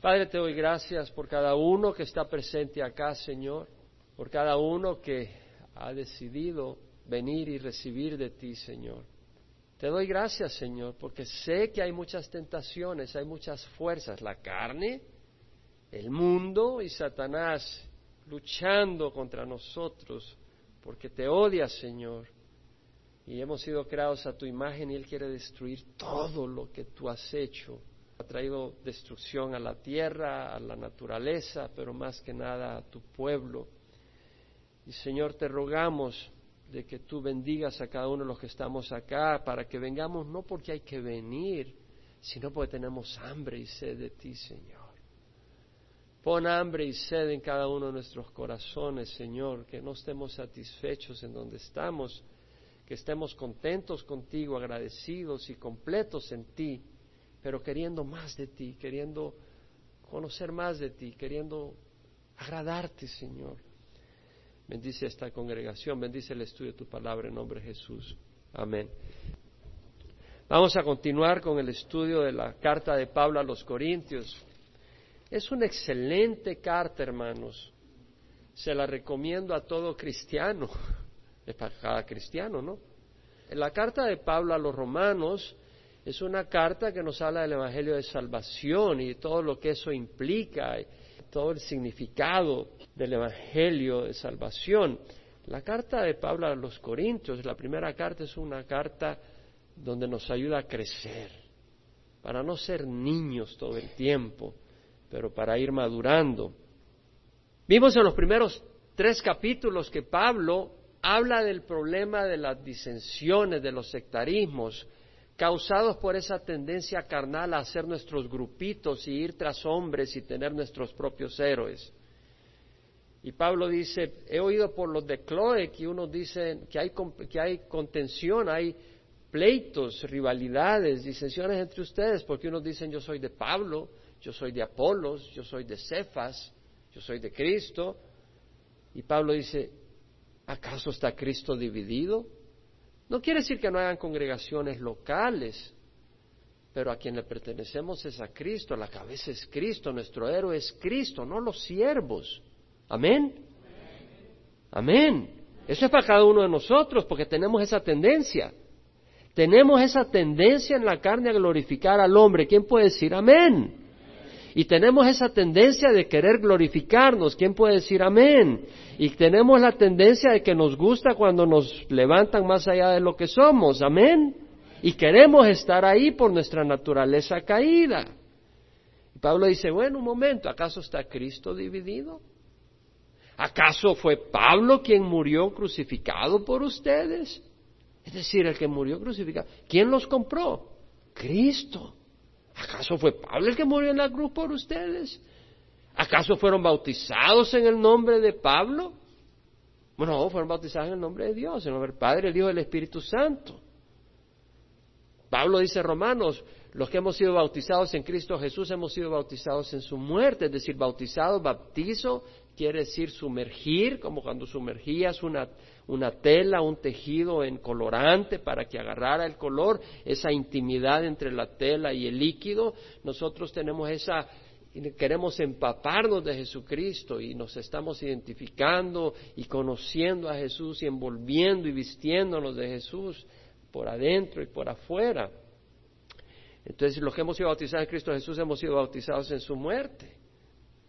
Padre, te doy gracias por cada uno que está presente acá, Señor, por cada uno que ha decidido venir y recibir de ti, Señor. Te doy gracias, Señor, porque sé que hay muchas tentaciones, hay muchas fuerzas, la carne, el mundo y Satanás luchando contra nosotros, porque te odias, Señor. Y hemos sido creados a tu imagen y Él quiere destruir todo lo que tú has hecho. Ha traído destrucción a la tierra, a la naturaleza, pero más que nada a tu pueblo. Y Señor, te rogamos de que tú bendigas a cada uno de los que estamos acá, para que vengamos no porque hay que venir, sino porque tenemos hambre y sed de ti, Señor. Pon hambre y sed en cada uno de nuestros corazones, Señor, que no estemos satisfechos en donde estamos, que estemos contentos contigo, agradecidos y completos en ti, pero queriendo más de ti, queriendo conocer más de ti, queriendo agradarte, Señor. Bendice esta congregación, bendice el estudio de tu palabra en nombre de Jesús. Amén. Vamos a continuar con el estudio de la carta de Pablo a los Corintios. Es una excelente carta, hermanos. Se la recomiendo a todo cristiano. Para cada cristiano, ¿no? La carta de Pablo a los romanos es una carta que nos habla del Evangelio de Salvación y todo lo que eso implica, todo el significado del Evangelio de Salvación. La carta de Pablo a los Corintios, la primera carta es una carta donde nos ayuda a crecer, para no ser niños todo el tiempo, pero para ir madurando. Vimos en los primeros tres capítulos que Pablo habla del problema de las disensiones, de los sectarismos, causados por esa tendencia carnal a hacer nuestros grupitos y ir tras hombres y tener nuestros propios héroes. Y Pablo dice, he oído por los de Chloe que unos dicen que hay, que hay contención, hay pleitos, rivalidades, disensiones entre ustedes, porque unos dicen yo soy de Pablo, yo soy de Apolos, yo soy de Cefas, yo soy de Cristo. Y Pablo dice, ¿acaso está Cristo dividido? No quiere decir que no hayan congregaciones locales, pero a quien le pertenecemos es a Cristo, la cabeza es Cristo, nuestro héroe es Cristo, no los siervos. Amén. Amén. Eso es para cada uno de nosotros, porque tenemos esa tendencia. Tenemos esa tendencia en la carne a glorificar al hombre. ¿Quién puede decir amén? Y tenemos esa tendencia de querer glorificarnos. ¿Quién puede decir amén? Y tenemos la tendencia de que nos gusta cuando nos levantan más allá de lo que somos. Amén. Y queremos estar ahí por nuestra naturaleza caída. Y Pablo dice, bueno, un momento, ¿acaso está Cristo dividido? ¿Acaso fue Pablo quien murió crucificado por ustedes? Es decir, el que murió crucificado. ¿Quién los compró? Cristo. ¿Acaso fue Pablo el que murió en la cruz por ustedes? ¿Acaso fueron bautizados en el nombre de Pablo? Bueno, no, fueron bautizados en el nombre de Dios, en el nombre del Padre, el Hijo y el Espíritu Santo. Pablo dice Romanos, los que hemos sido bautizados en Cristo Jesús hemos sido bautizados en su muerte, es decir, bautizados, bautizo, quiere decir sumergir, como cuando sumergías una, una tela, un tejido en colorante para que agarrara el color, esa intimidad entre la tela y el líquido. Nosotros tenemos esa, queremos empaparnos de Jesucristo y nos estamos identificando y conociendo a Jesús y envolviendo y vistiéndonos de Jesús por adentro y por afuera. Entonces, los que hemos sido bautizados en Cristo Jesús hemos sido bautizados en su muerte.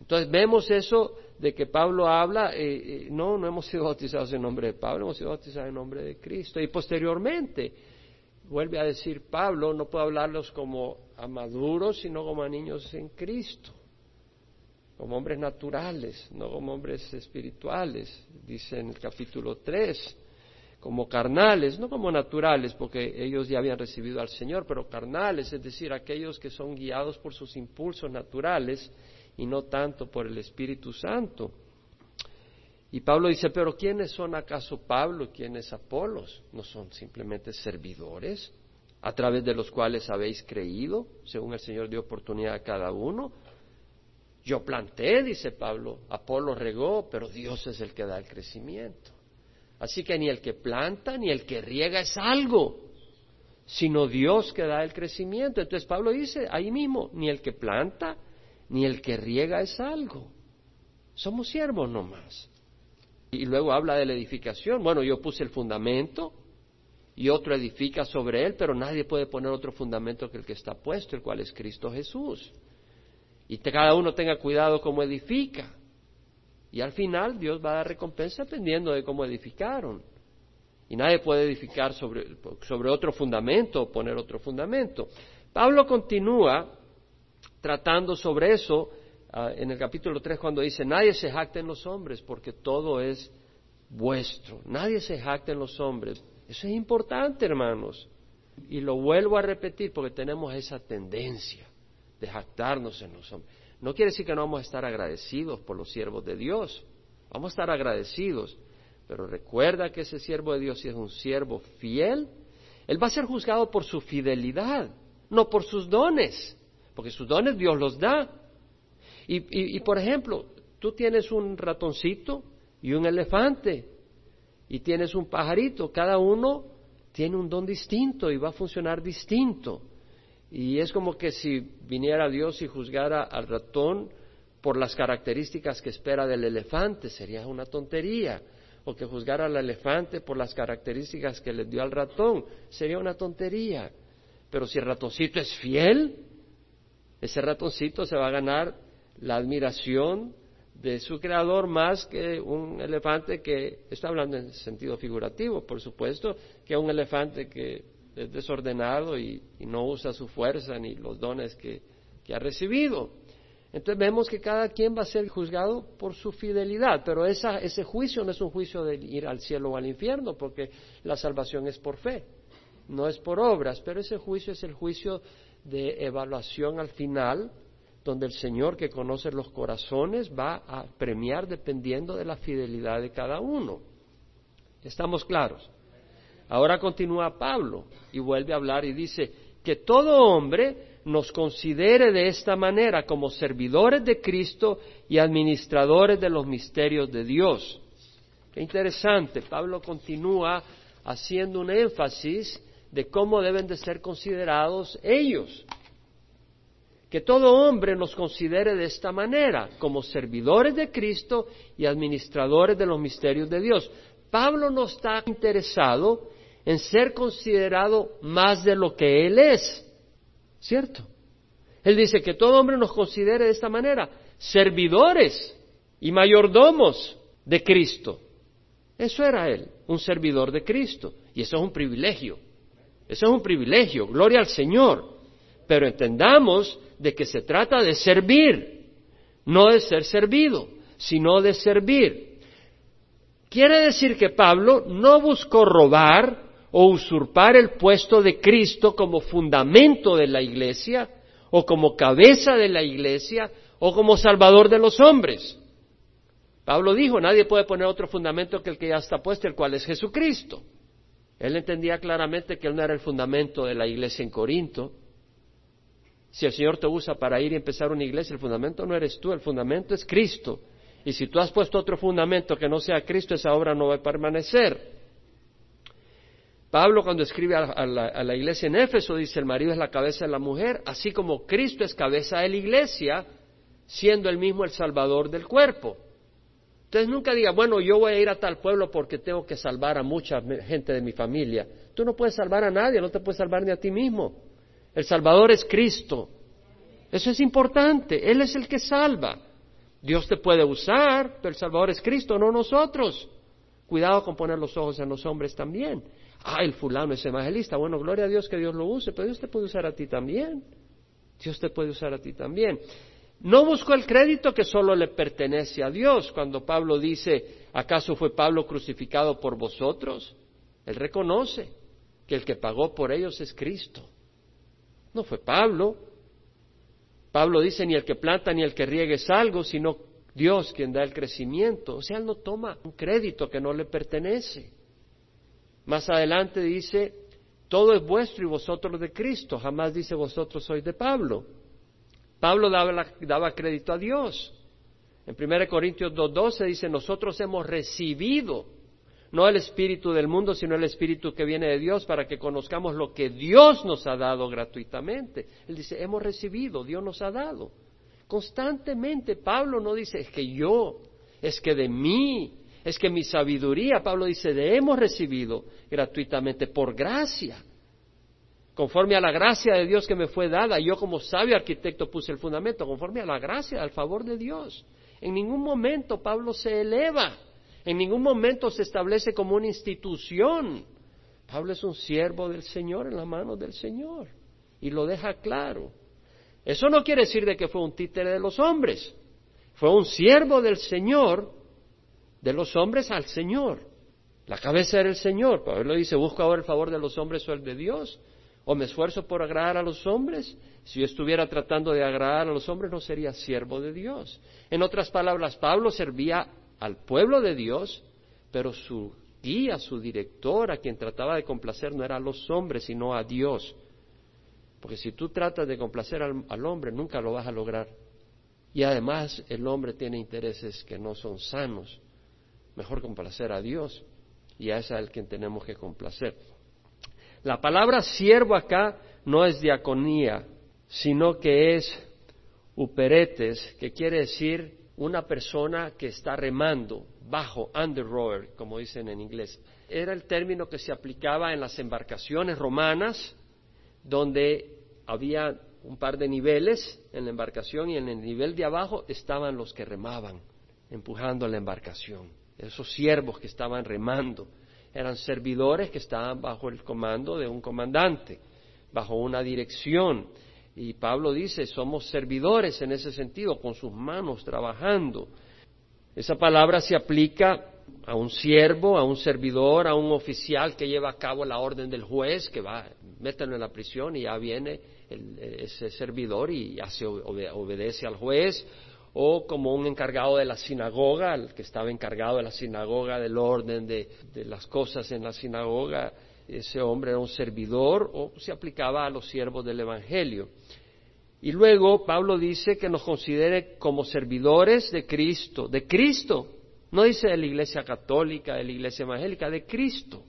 Entonces vemos eso de que Pablo habla, eh, eh, no, no hemos sido bautizados en nombre de Pablo, hemos sido bautizados en nombre de Cristo. Y posteriormente, vuelve a decir Pablo, no puedo hablarlos como a maduros, sino como a niños en Cristo, como hombres naturales, no como hombres espirituales, dice en el capítulo 3, como carnales, no como naturales, porque ellos ya habían recibido al Señor, pero carnales, es decir, aquellos que son guiados por sus impulsos naturales y no tanto por el Espíritu Santo. Y Pablo dice, pero ¿quiénes son acaso Pablo? ¿Quiénes Apolos? ¿No son simplemente servidores a través de los cuales habéis creído, según el Señor dio oportunidad a cada uno? Yo planté, dice Pablo, Apolo regó, pero Dios es el que da el crecimiento. Así que ni el que planta ni el que riega es algo, sino Dios que da el crecimiento. Entonces Pablo dice ahí mismo, ni el que planta ni el que riega es algo. Somos siervos nomás. Y luego habla de la edificación. Bueno, yo puse el fundamento y otro edifica sobre él, pero nadie puede poner otro fundamento que el que está puesto, el cual es Cristo Jesús. Y cada uno tenga cuidado cómo edifica. Y al final Dios va a dar recompensa dependiendo de cómo edificaron. Y nadie puede edificar sobre, sobre otro fundamento o poner otro fundamento. Pablo continúa tratando sobre eso ah, en el capítulo 3 cuando dice, nadie se jacte en los hombres porque todo es vuestro. Nadie se jacte en los hombres. Eso es importante, hermanos. Y lo vuelvo a repetir porque tenemos esa tendencia de jactarnos en los hombres. No quiere decir que no vamos a estar agradecidos por los siervos de Dios. Vamos a estar agradecidos. Pero recuerda que ese siervo de Dios, si es un siervo fiel, él va a ser juzgado por su fidelidad, no por sus dones porque sus dones Dios los da. Y, por ejemplo, tú tienes un ratoncito y un elefante y tienes un pajarito, cada uno tiene un don distinto y va a funcionar distinto. Y es como que si viniera Dios y juzgara al ratón por las características que espera del elefante, sería una tontería. O que juzgara al elefante por las características que le dio al ratón, sería una tontería. Pero si el ratoncito es fiel, ese ratoncito se va a ganar la admiración de su creador más que un elefante que está hablando en sentido figurativo, por supuesto, que un elefante que es desordenado y, no usa su fuerza ni los dones que, ha recibido. Entonces vemos que cada quien va a ser juzgado por su fidelidad, pero ese juicio no es un juicio de ir al cielo o al infierno, porque la salvación es por fe, no es por obras, pero ese juicio es el juicio de evaluación al final, donde el Señor que conoce los corazones va a premiar dependiendo de la fidelidad de cada uno. ¿Estamos claros? Ahora continúa Pablo y vuelve a hablar y dice que todo hombre nos considere de esta manera como servidores de Cristo y administradores de los misterios de Dios. Qué interesante, Pablo continúa haciendo un énfasis de cómo deben de ser considerados ellos. Que todo hombre nos considere de esta manera, como servidores de Cristo y administradores de los misterios de Dios. Pablo no está interesado en ser considerado más de lo que él es, ¿cierto? Él dice que todo hombre nos considere de esta manera, servidores y mayordomos de Cristo. Eso era él, un servidor de Cristo, y eso es un privilegio. Eso es un privilegio, gloria al Señor. Pero entendamos de que se trata de servir, no de ser servido, sino de servir. Quiere decir que Pablo no buscó robar o usurpar el puesto de Cristo como fundamento de la iglesia, o como cabeza de la iglesia, o como salvador de los hombres. Pablo dijo, nadie puede poner otro fundamento que el que ya está puesto, el cual es Jesucristo. Él entendía claramente que él no era el fundamento de la iglesia en Corinto. Si el Señor te usa para ir y empezar una iglesia, el fundamento no eres tú, el fundamento es Cristo. Y si tú has puesto otro fundamento que no sea Cristo, esa obra no va a permanecer. Pablo cuando escribe a, la, a, la, iglesia en Éfeso dice el marido es la cabeza de la mujer, así como Cristo es cabeza de la iglesia, siendo él mismo el salvador del cuerpo. Entonces nunca diga, bueno, yo voy a ir a tal pueblo porque tengo que salvar a mucha gente de mi familia. Tú no puedes salvar a nadie, no te puedes salvar ni a ti mismo. El Salvador es Cristo. Eso es importante. Él es el que salva. Dios te puede usar, pero el Salvador es Cristo, no nosotros. Cuidado con poner los ojos en los hombres también. Ah, el fulano es evangelista. Bueno, gloria a Dios que Dios lo use, pero Dios te puede usar a ti también. Dios te puede usar a ti también. No buscó el crédito que solo le pertenece a Dios. Cuando Pablo dice, ¿acaso fue Pablo crucificado por vosotros? Él reconoce que el que pagó por ellos es Cristo. No fue Pablo. Pablo dice, ni el que planta ni el que riegue es algo, sino Dios quien da el crecimiento. O sea, él no toma un crédito que no le pertenece. Más adelante dice, todo es vuestro y vosotros de Cristo. Jamás dice vosotros sois de Pablo. Pablo daba, crédito a Dios. En 1 Corintios 2.12 dice, nosotros hemos recibido no el espíritu del mundo, sino el espíritu que viene de Dios para que conozcamos lo que Dios nos ha dado gratuitamente. Él dice, hemos recibido, Dios nos ha dado. Constantemente Pablo no dice, es que yo, es que de mí, es que mi sabiduría, Pablo dice, de hemos recibido gratuitamente por gracia conforme a la gracia de Dios que me fue dada, yo como sabio arquitecto puse el fundamento, conforme a la gracia, al favor de Dios. En ningún momento Pablo se eleva, en ningún momento se establece como una institución. Pablo es un siervo del Señor en las manos del Señor y lo deja claro. Eso no quiere decir de que fue un títere de los hombres, fue un siervo del Señor, de los hombres al Señor. La cabeza era el Señor. Pablo dice, busco ahora el favor de los hombres o el de Dios. ¿O me esfuerzo por agradar a los hombres? Si yo estuviera tratando de agradar a los hombres, no sería siervo de Dios. En otras palabras, Pablo servía al pueblo de Dios, pero su guía, su director, a quien trataba de complacer, no era a los hombres, sino a Dios. Porque si tú tratas de complacer al, al hombre, nunca lo vas a lograr. Y además el hombre tiene intereses que no son sanos. Mejor complacer a Dios. Y a ese es el quien tenemos que complacer. La palabra siervo acá no es diaconía, sino que es uperetes, que quiere decir una persona que está remando bajo, under rower, como dicen en inglés. Era el término que se aplicaba en las embarcaciones romanas, donde había un par de niveles en la embarcación y en el nivel de abajo estaban los que remaban, empujando la embarcación, esos siervos que estaban remando eran servidores que estaban bajo el comando de un comandante, bajo una dirección. Y Pablo dice, somos servidores en ese sentido, con sus manos trabajando. Esa palabra se aplica a un siervo, a un servidor, a un oficial que lleva a cabo la orden del juez, que va, mételo en la prisión y ya viene ese servidor y hace, obedece al juez, o como un encargado de la sinagoga, el que estaba encargado de la sinagoga, del orden de, las cosas en la sinagoga, ese hombre era un servidor o se aplicaba a los siervos del Evangelio. Y luego Pablo dice que nos considere como servidores de Cristo, de Cristo, no dice de la Iglesia Católica, de la Iglesia Evangélica, de Cristo.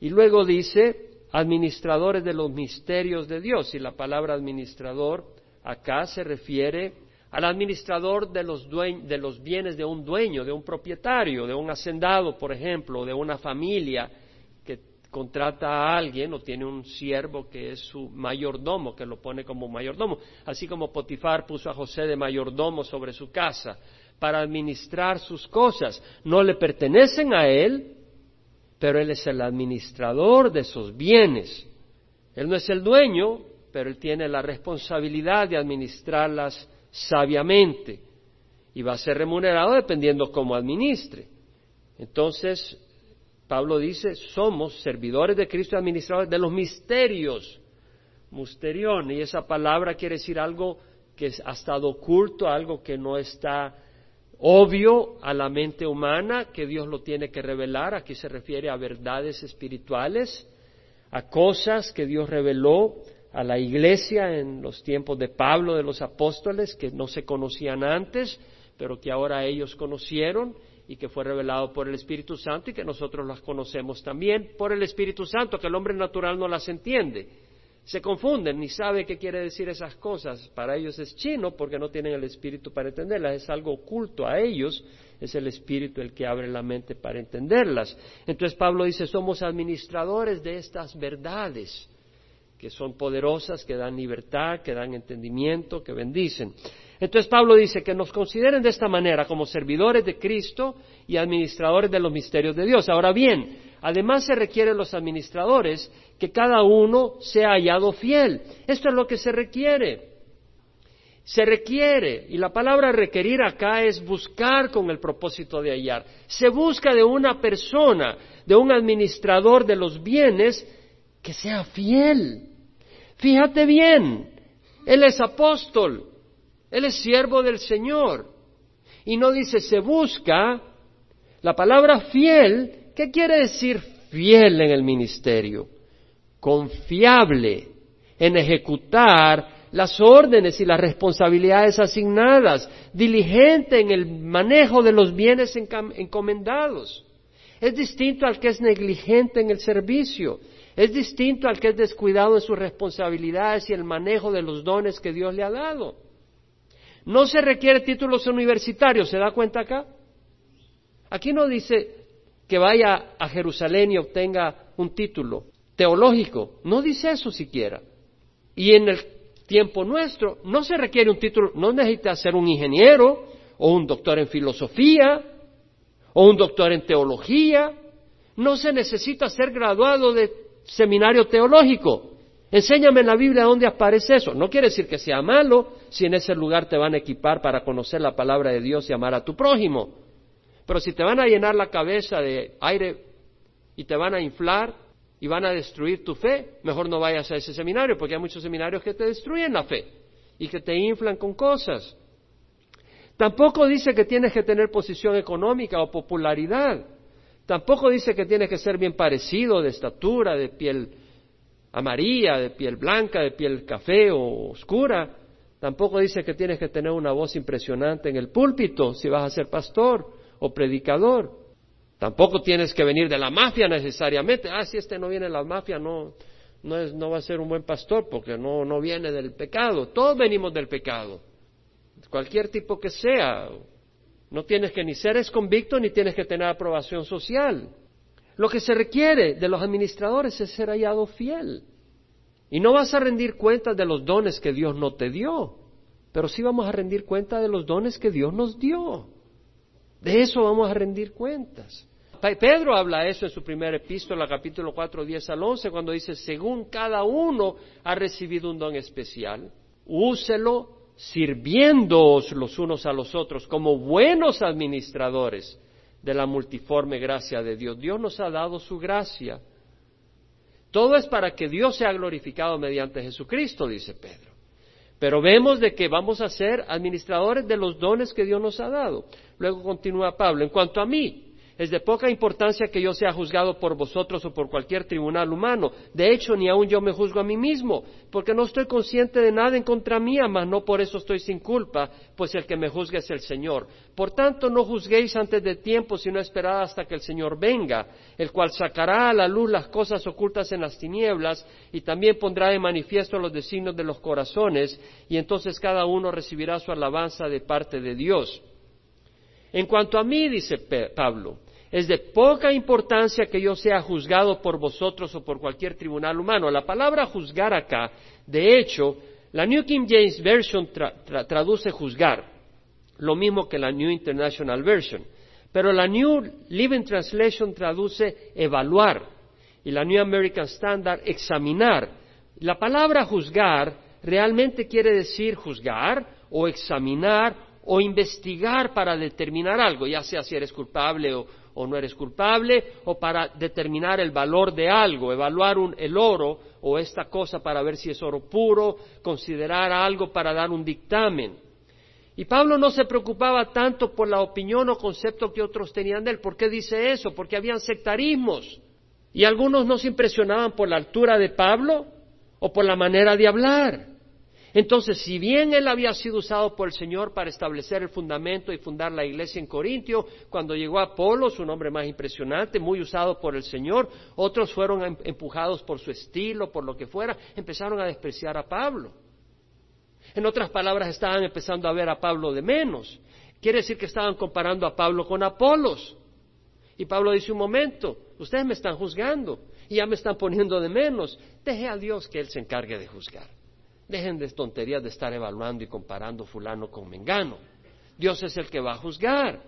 Y luego dice administradores de los misterios de Dios, y la palabra administrador acá se refiere al administrador de los, de los bienes de un dueño, de un propietario, de un hacendado, por ejemplo, de una familia que contrata a alguien o tiene un siervo que es su mayordomo, que lo pone como mayordomo, así como Potifar puso a José de mayordomo sobre su casa para administrar sus cosas. No le pertenecen a él, pero él es el administrador de esos bienes. Él no es el dueño, pero él tiene la responsabilidad de administrarlas sabiamente y va a ser remunerado dependiendo cómo administre. Entonces, Pablo dice, somos servidores de Cristo y administradores de los misterios, musterión, y esa palabra quiere decir algo que ha estado oculto, algo que no está obvio a la mente humana, que Dios lo tiene que revelar, aquí se refiere a verdades espirituales, a cosas que Dios reveló a la iglesia en los tiempos de Pablo, de los apóstoles, que no se conocían antes, pero que ahora ellos conocieron y que fue revelado por el Espíritu Santo y que nosotros las conocemos también por el Espíritu Santo, que el hombre natural no las entiende. Se confunden, ni sabe qué quiere decir esas cosas. Para ellos es chino porque no tienen el Espíritu para entenderlas. Es algo oculto a ellos. Es el Espíritu el que abre la mente para entenderlas. Entonces Pablo dice, somos administradores de estas verdades que son poderosas, que dan libertad, que dan entendimiento, que bendicen. Entonces Pablo dice que nos consideren de esta manera como servidores de Cristo y administradores de los misterios de Dios. Ahora bien, además se requieren los administradores que cada uno sea hallado fiel. Esto es lo que se requiere. Se requiere, y la palabra requerir acá es buscar con el propósito de hallar. Se busca de una persona, de un administrador de los bienes, que sea fiel. Fíjate bien, Él es apóstol, Él es siervo del Señor. Y no dice se busca, la palabra fiel, ¿qué quiere decir fiel en el ministerio? Confiable en ejecutar las órdenes y las responsabilidades asignadas, diligente en el manejo de los bienes encomendados. Es distinto al que es negligente en el servicio. Es distinto al que es descuidado en sus responsabilidades y el manejo de los dones que Dios le ha dado. No se requiere títulos universitarios, ¿se da cuenta acá? Aquí no dice que vaya a Jerusalén y obtenga un título teológico, no dice eso siquiera. Y en el tiempo nuestro no se requiere un título, no necesita ser un ingeniero o un doctor en filosofía o un doctor en teología, no se necesita ser graduado de seminario teológico. Enséñame en la Biblia dónde aparece eso. No quiere decir que sea malo si en ese lugar te van a equipar para conocer la palabra de Dios y amar a tu prójimo. Pero si te van a llenar la cabeza de aire y te van a inflar y van a destruir tu fe, mejor no vayas a ese seminario, porque hay muchos seminarios que te destruyen la fe y que te inflan con cosas. Tampoco dice que tienes que tener posición económica o popularidad. Tampoco dice que tienes que ser bien parecido de estatura, de piel amarilla, de piel blanca, de piel café o oscura. Tampoco dice que tienes que tener una voz impresionante en el púlpito si vas a ser pastor o predicador. Tampoco tienes que venir de la mafia necesariamente. Ah, si este no viene de la mafia, no, no, es, no va a ser un buen pastor porque no, no viene del pecado. Todos venimos del pecado. Cualquier tipo que sea. No tienes que ni ser convicto ni tienes que tener aprobación social. Lo que se requiere de los administradores es ser hallado fiel. Y no vas a rendir cuenta de los dones que Dios no te dio, pero sí vamos a rendir cuenta de los dones que Dios nos dio. De eso vamos a rendir cuentas. Pedro habla eso en su primera epístola, capítulo 4, 10 al 11, cuando dice, según cada uno ha recibido un don especial, úselo sirviéndoos los unos a los otros como buenos administradores de la multiforme gracia de Dios. Dios nos ha dado su gracia. Todo es para que Dios sea glorificado mediante Jesucristo, dice Pedro. Pero vemos de que vamos a ser administradores de los dones que Dios nos ha dado. Luego continúa Pablo, en cuanto a mí, es de poca importancia que yo sea juzgado por vosotros o por cualquier tribunal humano. De hecho, ni aun yo me juzgo a mí mismo, porque no estoy consciente de nada en contra mía, mas no por eso estoy sin culpa, pues el que me juzga es el Señor. Por tanto, no juzguéis antes de tiempo, sino esperad hasta que el Señor venga, el cual sacará a la luz las cosas ocultas en las tinieblas y también pondrá de manifiesto los designios de los corazones, y entonces cada uno recibirá su alabanza de parte de Dios. En cuanto a mí, dice Pablo, es de poca importancia que yo sea juzgado por vosotros o por cualquier tribunal humano. La palabra juzgar acá, de hecho, la New King James Version traduce juzgar, lo mismo que la New International Version. Pero la New Living Translation traduce evaluar y la New American Standard examinar. La palabra juzgar realmente quiere decir juzgar o examinar o investigar para determinar algo, ya sea si eres culpable o, o no eres culpable, o para determinar el valor de algo, evaluar el oro o esta cosa para ver si es oro puro, considerar algo para dar un dictamen. Y Pablo no se preocupaba tanto por la opinión o concepto que otros tenían de él. ¿Por qué dice eso? Porque habían sectarismos. Y algunos no se impresionaban por la altura de Pablo o por la manera de hablar. Entonces, si bien él había sido usado por el Señor para establecer el fundamento y fundar la iglesia en Corintio, cuando llegó Apolo, su nombre más impresionante, muy usado por el Señor, otros fueron em-, empujados por su estilo, por lo que fuera, empezaron a despreciar a Pablo. En otras palabras, estaban empezando a ver a Pablo de menos. Quiere decir que estaban comparando a Pablo con Apolos. Y Pablo dice un momento, ustedes me están juzgando y ya me están poniendo de menos. Deje a Dios que Él se encargue de juzgar. Dejen de tonterías de estar evaluando y comparando fulano con mengano. Dios es el que va a juzgar.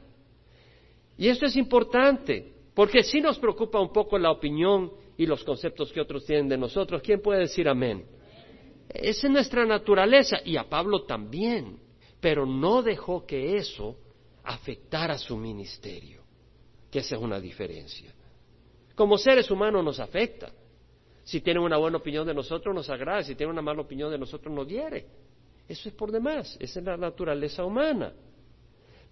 Y esto es importante, porque si nos preocupa un poco la opinión y los conceptos que otros tienen de nosotros. ¿Quién puede decir amén? Esa es nuestra naturaleza y a Pablo también, pero no dejó que eso afectara su ministerio, que esa es una diferencia. Como seres humanos nos afecta, si tienen una buena opinión de nosotros, nos agrada. Si tienen una mala opinión de nosotros, nos hiere. Eso es por demás. Esa es la naturaleza humana.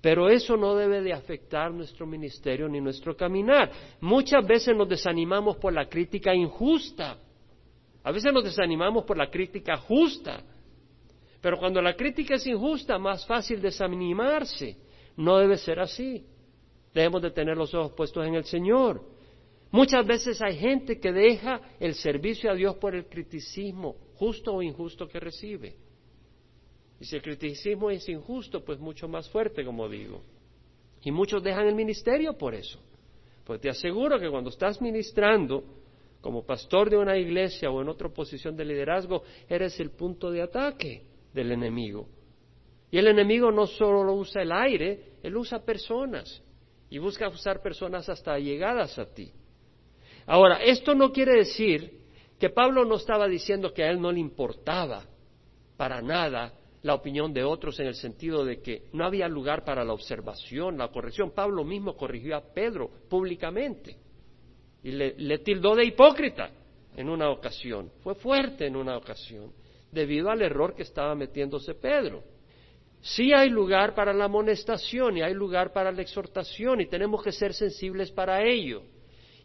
Pero eso no debe de afectar nuestro ministerio ni nuestro caminar. Muchas veces nos desanimamos por la crítica injusta. A veces nos desanimamos por la crítica justa. Pero cuando la crítica es injusta, más fácil desanimarse. No debe ser así. Debemos de tener los ojos puestos en el Señor. Muchas veces hay gente que deja el servicio a Dios por el criticismo, justo o injusto que recibe. Y si el criticismo es injusto, pues mucho más fuerte, como digo. Y muchos dejan el ministerio por eso. Pues te aseguro que cuando estás ministrando como pastor de una iglesia o en otra posición de liderazgo, eres el punto de ataque del enemigo. Y el enemigo no solo usa el aire, él usa personas y busca usar personas hasta llegadas a ti. Ahora, esto no quiere decir que Pablo no estaba diciendo que a él no le importaba para nada la opinión de otros en el sentido de que no había lugar para la observación, la corrección. Pablo mismo corrigió a Pedro públicamente y le, tildó de hipócrita en una ocasión. Fue fuerte en una ocasión debido al error que estaba metiéndose Pedro. Sí hay lugar para la amonestación y hay lugar para la exhortación y tenemos que ser sensibles para ello.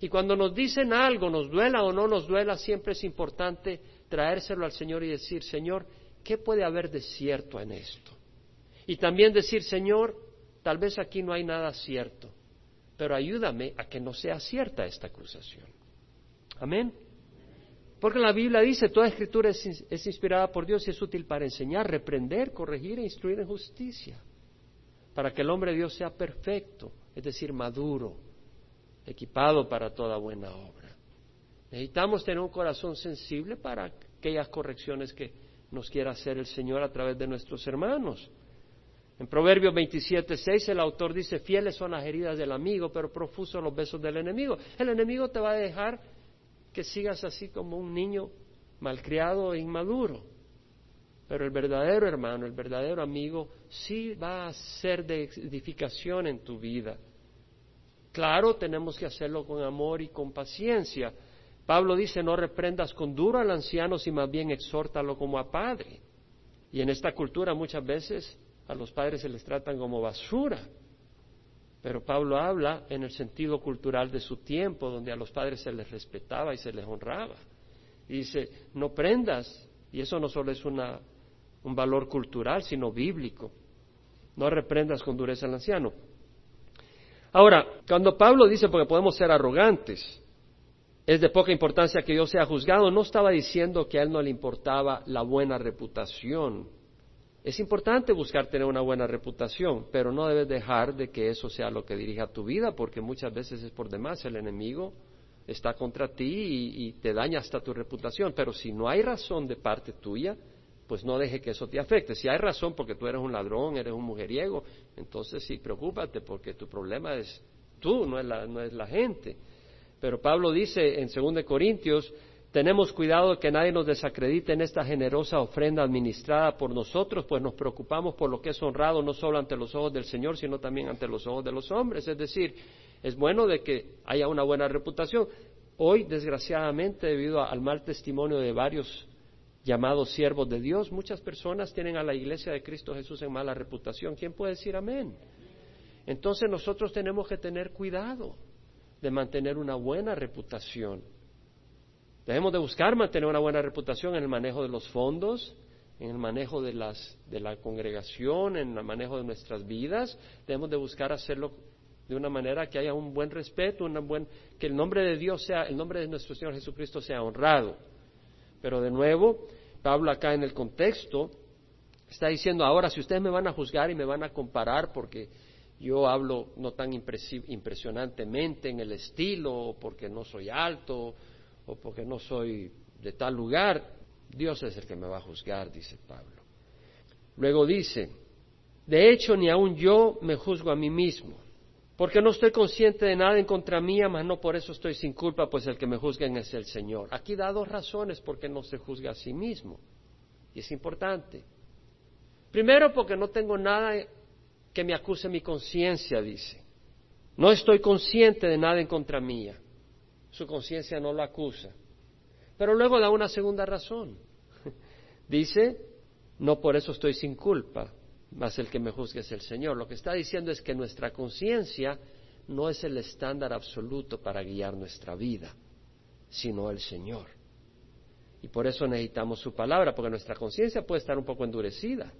Y cuando nos dicen algo, nos duela o no nos duela, siempre es importante traérselo al Señor y decir, Señor, ¿qué puede haber de cierto en esto? Y también decir, Señor, tal vez aquí no hay nada cierto, pero ayúdame a que no sea cierta esta acusación. Amén. Porque la Biblia dice, toda escritura es, es, inspirada por Dios y es útil para enseñar, reprender, corregir e instruir en justicia, para que el hombre de Dios sea perfecto, es decir, maduro, equipado para toda buena obra. Necesitamos tener un corazón sensible para aquellas correcciones que nos quiera hacer el Señor a través de nuestros hermanos. En Proverbios 27, 6 el autor dice, fieles son las heridas del amigo, pero profusos los besos del enemigo. El enemigo te va a dejar que sigas así como un niño malcriado e inmaduro. Pero el verdadero hermano, el verdadero amigo, sí va a ser de edificación en tu vida. Claro, tenemos que hacerlo con amor y con paciencia, Pablo dice, no reprendas con duro al anciano, sino más bien exhórtalo como a padre. Y en esta cultura muchas veces a los padres se les tratan como basura. Pero Pablo habla en el sentido cultural de su tiempo, donde a los padres se les respetaba y se les honraba. Y dice, no prendas, y eso no solo es una, un valor cultural, sino bíblico. No reprendas con dureza al anciano. Ahora, cuando Pablo dice, porque podemos ser arrogantes, es de poca importancia que yo sea juzgado, no estaba diciendo que a él no le importaba la buena reputación. Es importante buscar tener una buena reputación, pero no debes dejar de que eso sea lo que dirija tu vida, porque muchas veces es por demás el enemigo está contra ti y, y te daña hasta tu reputación. Pero si no hay razón de parte tuya, pues no deje que eso te afecte. Si hay razón porque tú eres un ladrón, eres un mujeriego, entonces sí, preocúpate porque tu problema es tú, no es la, no es la gente. Pero Pablo dice en 2 Corintios, tenemos cuidado de que nadie nos desacredite en esta generosa ofrenda administrada por nosotros, pues nos preocupamos por lo que es honrado no solo ante los ojos del Señor, sino también ante los ojos de los hombres. Es decir, es bueno de que haya una buena reputación. Hoy, desgraciadamente, debido al mal testimonio de varios llamados siervos de Dios, muchas personas tienen a la iglesia de Cristo Jesús en mala reputación. ¿Quién puede decir amén? Entonces nosotros tenemos que tener cuidado de mantener una buena reputación. Debemos de buscar mantener una buena reputación en el manejo de los fondos, en el manejo de, las, de la congregación, en el manejo de nuestras vidas. Debemos de buscar hacerlo de una manera que haya un buen respeto, una buen, que el nombre de Dios sea, el nombre de nuestro Señor Jesucristo sea honrado. Pero de nuevo, Pablo acá en el contexto está diciendo, ahora si ustedes me van a juzgar y me van a comparar porque yo hablo no tan impresionantemente en el estilo, o porque no soy alto, o porque no soy de tal lugar. Dios es el que me va a juzgar, dice Pablo. Luego dice, de hecho ni aun yo me juzgo a mí mismo, porque no estoy consciente de nada en contra mía, mas no por eso estoy sin culpa, pues el que me juzga es el Señor. Aquí da dos razones por qué no se juzga a sí mismo, y es importante. Primero, porque no tengo nada que me acuse mi conciencia, dice. No estoy consciente de nada en contra mía. Su conciencia no lo acusa. Pero luego da una segunda razón. Dice, no por eso estoy sin culpa, mas el que me juzgue es el Señor. Lo que está diciendo es que nuestra conciencia no es el estándar absoluto para guiar nuestra vida, sino el Señor. Y por eso necesitamos su palabra, porque nuestra conciencia puede estar un poco endurecida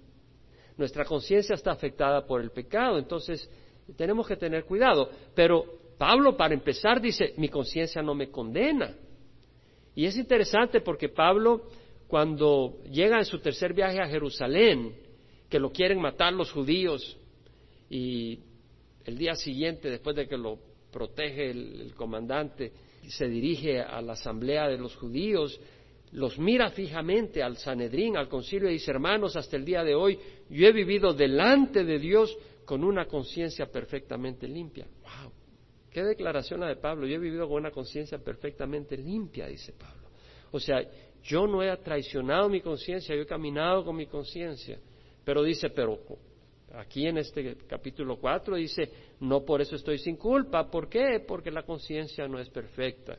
nuestra conciencia está afectada por el pecado, entonces tenemos que tener cuidado. Pero Pablo, para empezar, dice, mi conciencia no me condena. Y es interesante porque Pablo, cuando llega en su tercer viaje a Jerusalén, que lo quieren matar los judíos y el día siguiente, después de que lo protege el, comandante, se dirige a la asamblea de los judíos, los mira fijamente al Sanedrín, al concilio y dice, hermanos, hasta el día de hoy yo he vivido delante de Dios con una conciencia perfectamente limpia. ¡Wow! ¿Qué declaración la de Pablo? Yo he vivido con una conciencia perfectamente limpia, dice Pablo. O sea, yo no he traicionado mi conciencia, yo he caminado con mi conciencia. Pero dice, pero aquí en este capítulo 4 dice, no por eso estoy sin culpa. ¿Por qué? Porque la conciencia no es perfecta.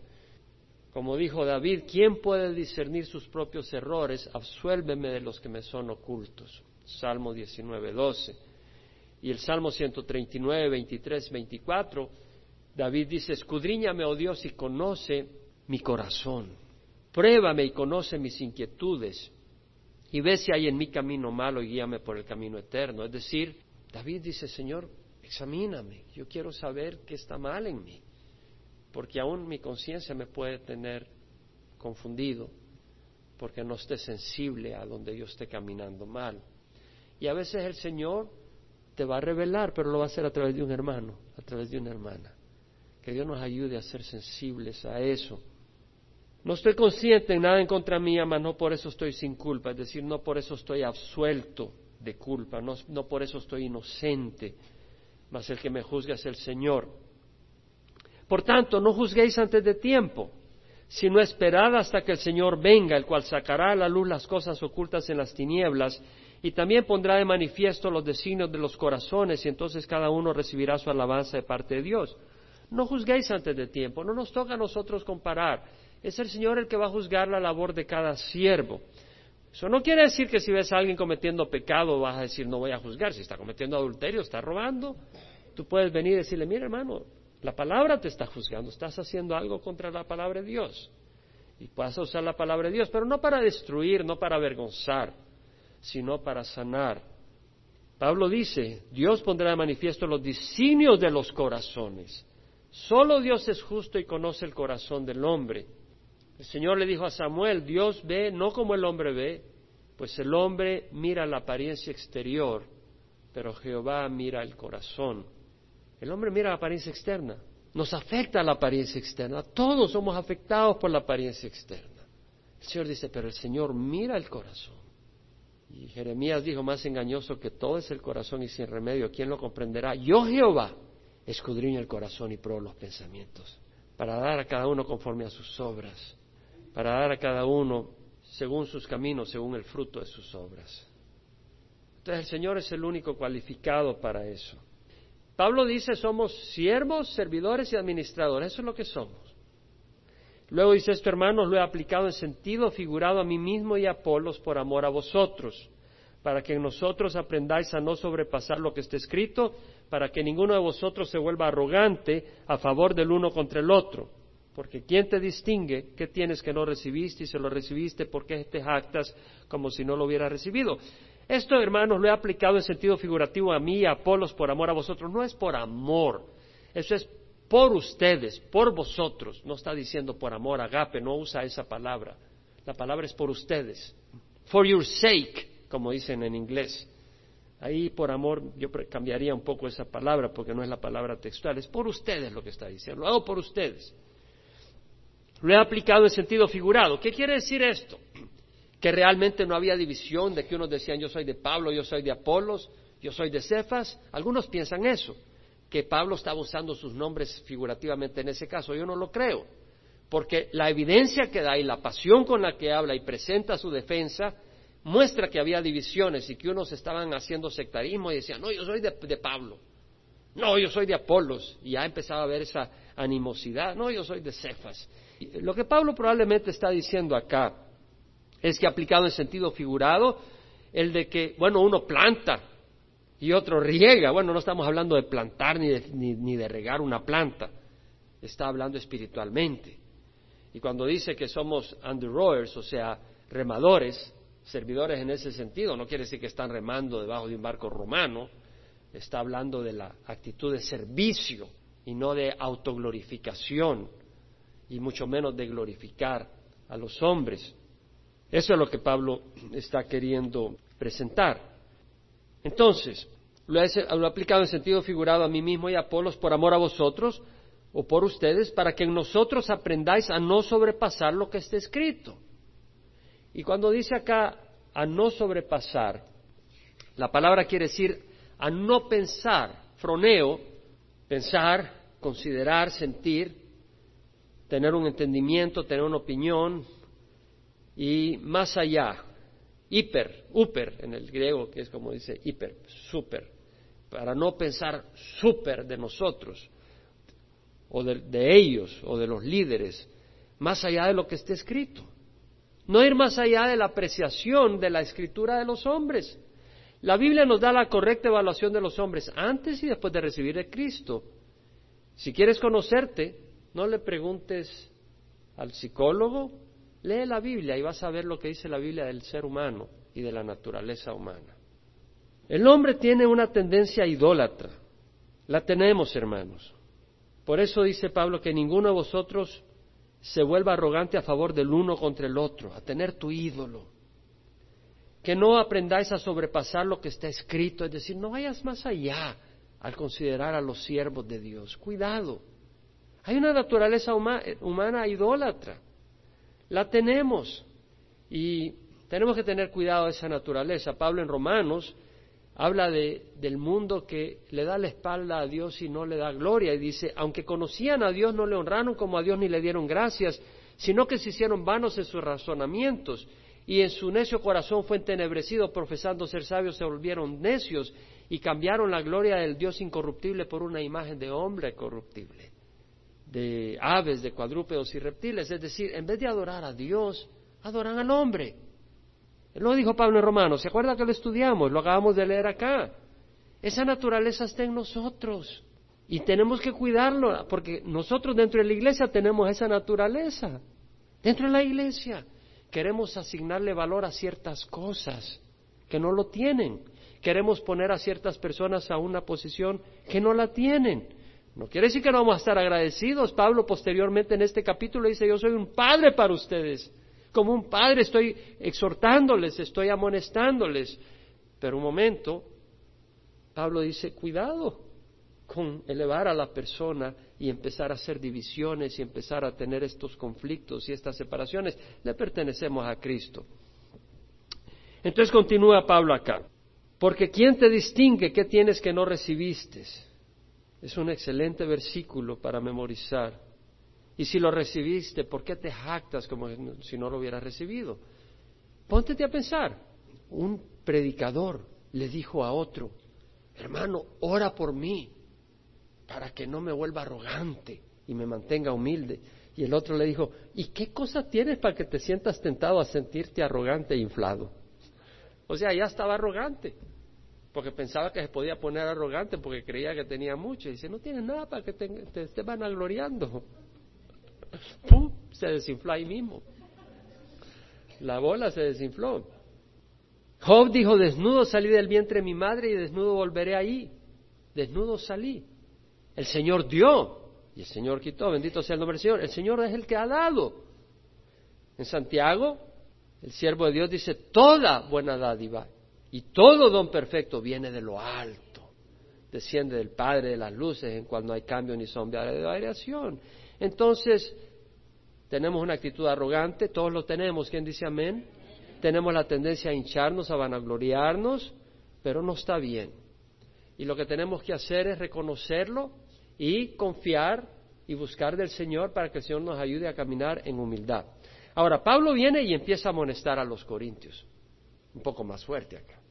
Como dijo David, ¿quién puede discernir sus propios errores? Absuélveme de los que me son ocultos. Salmo 19, 12. Y el Salmo 139, 23, 24, David dice, escudriñame, oh Dios, y conoce mi corazón. Pruébame y conoce mis inquietudes y ve si hay en mi camino malo y guíame por el camino eterno. Es decir, David dice, Señor, examíname, yo quiero saber qué está mal en mí, porque aún mi conciencia me puede tener confundido, porque no esté sensible a donde yo esté caminando mal. Y a veces el Señor te va a revelar, pero lo va a hacer a través de un hermano, a través de una hermana. Que Dios nos ayude a ser sensibles a eso. No estoy consciente en nada en contra mía, mas no por eso estoy sin culpa, es decir, no por eso estoy absuelto de culpa, no, no por eso estoy inocente, mas el que me juzga es el Señor. Por tanto, no juzguéis antes de tiempo, sino esperad hasta que el Señor venga, el cual sacará a la luz las cosas ocultas en las tinieblas, y también pondrá de manifiesto los designios de los corazones, y entonces cada uno recibirá su alabanza de parte de Dios. No juzguéis antes de tiempo, no nos toca a nosotros comparar es el Señor el que va a juzgar la labor de cada siervo. Eso no quiere decir que si ves a alguien cometiendo pecado vas a decir no voy a juzgar. Si está cometiendo adulterio, está robando, tú puedes venir y decirle, mira hermano, la palabra te está juzgando, estás haciendo algo contra la palabra de Dios. Y puedes usar la palabra de Dios, pero no para destruir, no para avergonzar, sino para sanar. Pablo dice, Dios pondrá de manifiesto los designios de los corazones. Solo Dios es justo y conoce el corazón del hombre. El Señor le dijo a Samuel, Dios ve no como el hombre ve, pues el hombre mira la apariencia exterior, pero Jehová mira el corazón. El hombre mira la apariencia externa, nos afecta la apariencia externa, todos somos afectados por la apariencia externa. El Señor dice, pero el Señor mira el corazón. Y Jeremías dijo, más engañoso que todo es el corazón y sin remedio, ¿quién lo comprenderá? Yo Jehová escudriño el corazón y pruebo los pensamientos, para dar a cada uno conforme a sus obras para dar a cada uno según sus caminos, según el fruto de sus obras. Entonces el Señor es el único cualificado para eso. Pablo dice, somos siervos, servidores y administradores, eso es lo que somos. Luego dice esto, hermanos, lo he aplicado en sentido figurado a mí mismo y a Apolos por amor a vosotros, para que nosotros aprendáis a no sobrepasar lo que está escrito, para que ninguno de vosotros se vuelva arrogante a favor del uno contra el otro porque ¿quién te distingue qué tienes que no recibiste y se lo recibiste? ¿Por qué te jactas como si no lo hubiera recibido? Esto, hermanos, lo he aplicado en sentido figurativo a mí a Apolos por amor a vosotros. No es por amor, eso es por ustedes, por vosotros. No está diciendo por amor, agape, no usa esa palabra. La palabra es por ustedes. For your sake, como dicen en inglés. Ahí por amor yo cambiaría un poco esa palabra porque no es la palabra textual, es por ustedes lo que está diciendo, lo hago por ustedes. Lo he aplicado en sentido figurado. ¿Qué quiere decir esto? Que realmente no había división de que unos decían yo soy de Pablo, yo soy de Apolos, yo soy de Cefas. Algunos piensan eso, que Pablo estaba usando sus nombres figurativamente en ese caso. Yo no lo creo, porque la evidencia que da y la pasión con la que habla y presenta su defensa muestra que había divisiones y que unos estaban haciendo sectarismo y decían, no, yo soy de, Pablo, no, yo soy de Apolos, y ya empezaba a haber esa animosidad, no, yo soy de Cefas. Lo que Pablo probablemente está diciendo acá es que aplicado en sentido figurado, el de que, bueno, uno planta y otro riega. Bueno, no estamos hablando de plantar ni de, ni, de regar una planta, está hablando espiritualmente. Y cuando dice que somos underrowers, o sea, remadores, servidores en ese sentido, no quiere decir que están remando debajo de un barco romano, está hablando de la actitud de servicio y no de autoglorificación y mucho menos de glorificar a los hombres. Eso es lo que Pablo está queriendo presentar. Entonces, lo he, aplicado en sentido figurado a mí mismo y a Apolos por amor a vosotros o por ustedes, para que en nosotros aprendáis a no sobrepasar lo que está escrito. Y cuando dice acá a no sobrepasar, la palabra quiere decir a no pensar, froneo, pensar, considerar, sentir, tener un entendimiento, tener una opinión y más allá, hiper, upper en el griego, que es como dice hiper, super, para no pensar super de nosotros o de, de ellos o de los líderes, más allá de lo que esté escrito. No ir más allá de la apreciación de la escritura de los hombres. La Biblia nos da la correcta evaluación de los hombres antes y después de recibir a Cristo. Si quieres conocerte, no le preguntes al psicólogo, lee la Biblia y vas a ver lo que dice la Biblia del ser humano y de la naturaleza humana. El hombre tiene una tendencia idólatra. La tenemos, hermanos. Por eso dice Pablo que ninguno de vosotros se vuelva arrogante a favor del uno contra el otro, a tener tu ídolo. Que no aprendáis a sobrepasar lo que está escrito, es decir, no vayas más allá al considerar a los siervos de Dios. Cuidado. Hay una naturaleza humana idólatra. La tenemos. Y tenemos que tener cuidado de esa naturaleza. Pablo en Romanos habla de, del mundo que le da la espalda a Dios y no le da gloria. Y dice, aunque conocían a Dios, no le honraron como a Dios ni le dieron gracias, sino que se hicieron vanos en sus razonamientos. Y en su necio corazón fue entenebrecido, profesando ser sabios, se volvieron necios y cambiaron la gloria del Dios incorruptible por una imagen de hombre corruptible, de aves, de cuadrúpedos y reptiles. Es decir, en vez de adorar a Dios, adoran al hombre. Lo dijo Pablo en Romanos. ¿Se acuerda que lo estudiamos? Lo acabamos de leer acá. Esa naturaleza está en nosotros. Y tenemos que cuidarlo, porque nosotros dentro de la iglesia tenemos esa naturaleza. Dentro de la iglesia queremos asignarle valor a ciertas cosas que no lo tienen. Queremos poner a ciertas personas a una posición que no la tienen. No quiere decir que no vamos a estar agradecidos. Pablo posteriormente en este capítulo dice, yo soy un padre para ustedes. Como un padre estoy exhortándoles, estoy amonestándoles. Pero un momento, Pablo dice, cuidado con elevar a la persona y empezar a hacer divisiones y empezar a tener estos conflictos y estas separaciones. Le pertenecemos a Cristo. Entonces continúa Pablo acá. Porque ¿quién te distingue qué tienes que no recibiste? Es un excelente versículo para memorizar. Y si lo recibiste, ¿por qué te jactas como si no lo hubieras recibido? Póntete a pensar. Un predicador le dijo a otro, hermano, ora por mí para que no me vuelva arrogante y me mantenga humilde. Y el otro le dijo, ¿y qué cosa tienes para que te sientas tentado a sentirte arrogante e inflado? O sea, ya estaba arrogante, porque pensaba que se podía poner arrogante porque creía que tenía mucho. Y dice, no tienes nada para que te, te estés vanagloriando. ¡Pum! Se desinfló ahí mismo. La bola se desinfló. Job dijo, desnudo salí del vientre de mi madre y desnudo volveré ahí. Desnudo salí. El Señor dio y el Señor quitó. Bendito sea el nombre del Señor. El Señor es el que ha dado. En Santiago, el siervo de Dios dice, toda buena dádiva y todo don perfecto viene de lo alto. Desciende del Padre de las luces en cual no hay cambio ni sombra de variación. Entonces, tenemos una actitud arrogante, todos lo tenemos, ¿quién dice amén? Tenemos la tendencia a hincharnos, a vanagloriarnos, pero no está bien. Y lo que tenemos que hacer es reconocerlo y confiar y buscar del Señor para que el Señor nos ayude a caminar en humildad. Ahora, Pablo viene y empieza a amonestar a los corintios, un poco más fuerte acá,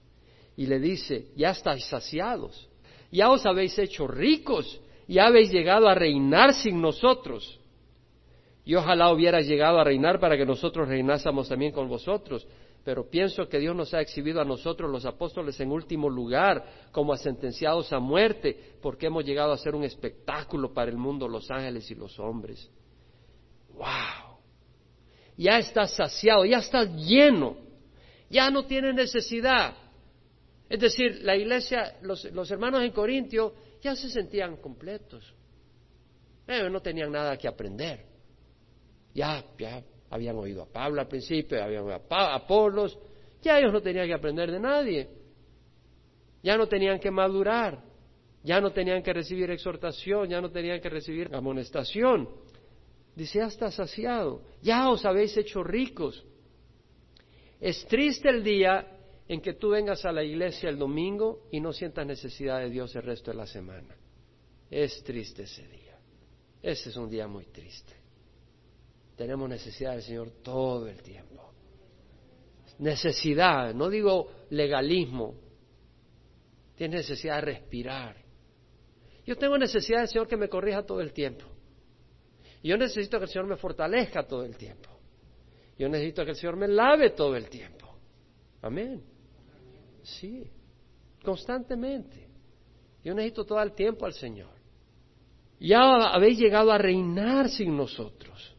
y le dice, ya estáis saciados, ya os habéis hecho ricos ya habéis llegado a reinar sin nosotros. Y ojalá hubieras llegado a reinar para que nosotros reinásemos también con vosotros. Pero pienso que Dios nos ha exhibido a nosotros, los apóstoles, en último lugar, como a sentenciados a muerte, porque hemos llegado a ser un espectáculo para el mundo, los ángeles y los hombres. ¡Wow! Ya estás saciado, ya estás lleno, ya no tienes necesidad. Es decir, la iglesia, los, hermanos en Corintio ya se sentían completos. Ellos no tenían nada que aprender. Ya, ya habían oído a Pablo al principio, habían oído a Apolos, ya ellos no tenían que aprender de nadie. ya no tenían que madurar, ya no tenían que recibir exhortación, ya no tenían que recibir amonestación. Dice, ya está saciado, ya os habéis hecho ricos. Es triste el día en que tú vengas a la iglesia el domingo y no sientas necesidad de Dios el resto de la semana. Es triste ese día. Ese es un día muy triste. Tenemos necesidad del Señor todo el tiempo. Necesidad, no digo legalismo. Tienes necesidad de respirar. Yo tengo necesidad del Señor que me corrija todo el tiempo. Yo necesito que el Señor me fortalezca todo el tiempo. Yo necesito que el Señor me lave todo el tiempo. Amén. Sí, constantemente. Yo necesito todo el tiempo al Señor. Ya habéis llegado a reinar sin nosotros.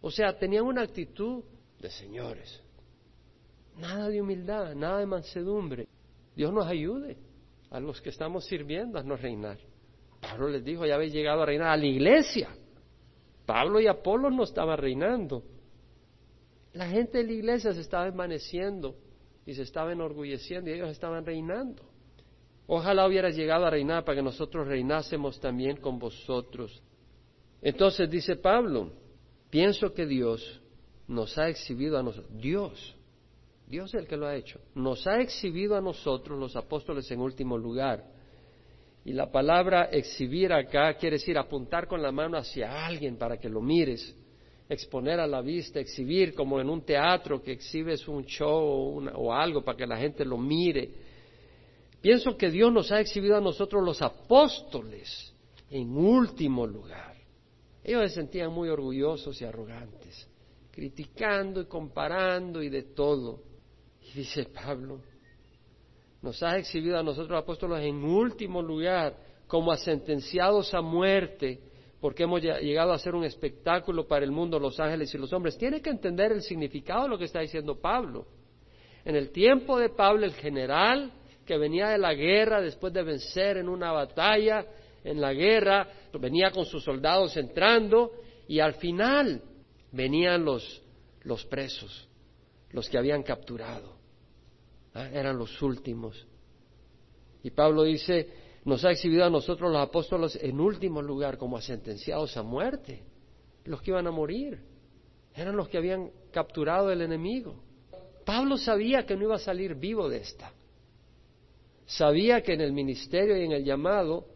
O sea, tenían una actitud de señores. Nada de humildad, nada de mansedumbre. Dios nos ayude a los que estamos sirviendo a no reinar. Pablo les dijo, ya habéis llegado a reinar a la iglesia. Pablo y Apolo no estaban reinando. La gente de la iglesia se estaba desvaneciendo y se estaba enorgulleciendo y ellos estaban reinando. Ojalá hubieras llegado a reinar para que nosotros reinásemos también con vosotros. Entonces dice Pablo, pienso que Dios nos ha exhibido a nosotros, Dios, Dios es el que lo ha hecho, nos ha exhibido a nosotros los apóstoles en último lugar. Y la palabra exhibir acá quiere decir apuntar con la mano hacia alguien para que lo mires exponer a la vista, exhibir como en un teatro que exhibes un show o, algo para que la gente lo mire. Pienso que Dios nos ha exhibido a nosotros los apóstoles en último lugar. Ellos se sentían muy orgullosos y arrogantes, criticando y comparando y de todo. Y dice Pablo, nos ha exhibido a nosotros apóstoles en último lugar como a sentenciados a muerte porque hemos llegado a ser un espectáculo para el mundo, los ángeles y los hombres. Tiene que entender el significado de lo que está diciendo Pablo. En el tiempo de Pablo, el general que venía de la guerra después de vencer en una batalla, en la guerra, venía con sus soldados entrando y al final venían los, los presos, los que habían capturado. ¿Ah? Eran los últimos. Y Pablo dice, nos ha exhibido a nosotros los apóstoles en último lugar como sentenciados a muerte, los que iban a morir, eran los que habían capturado el enemigo. Pablo sabía que no iba a salir vivo de esta. Sabía que en el ministerio y en el llamado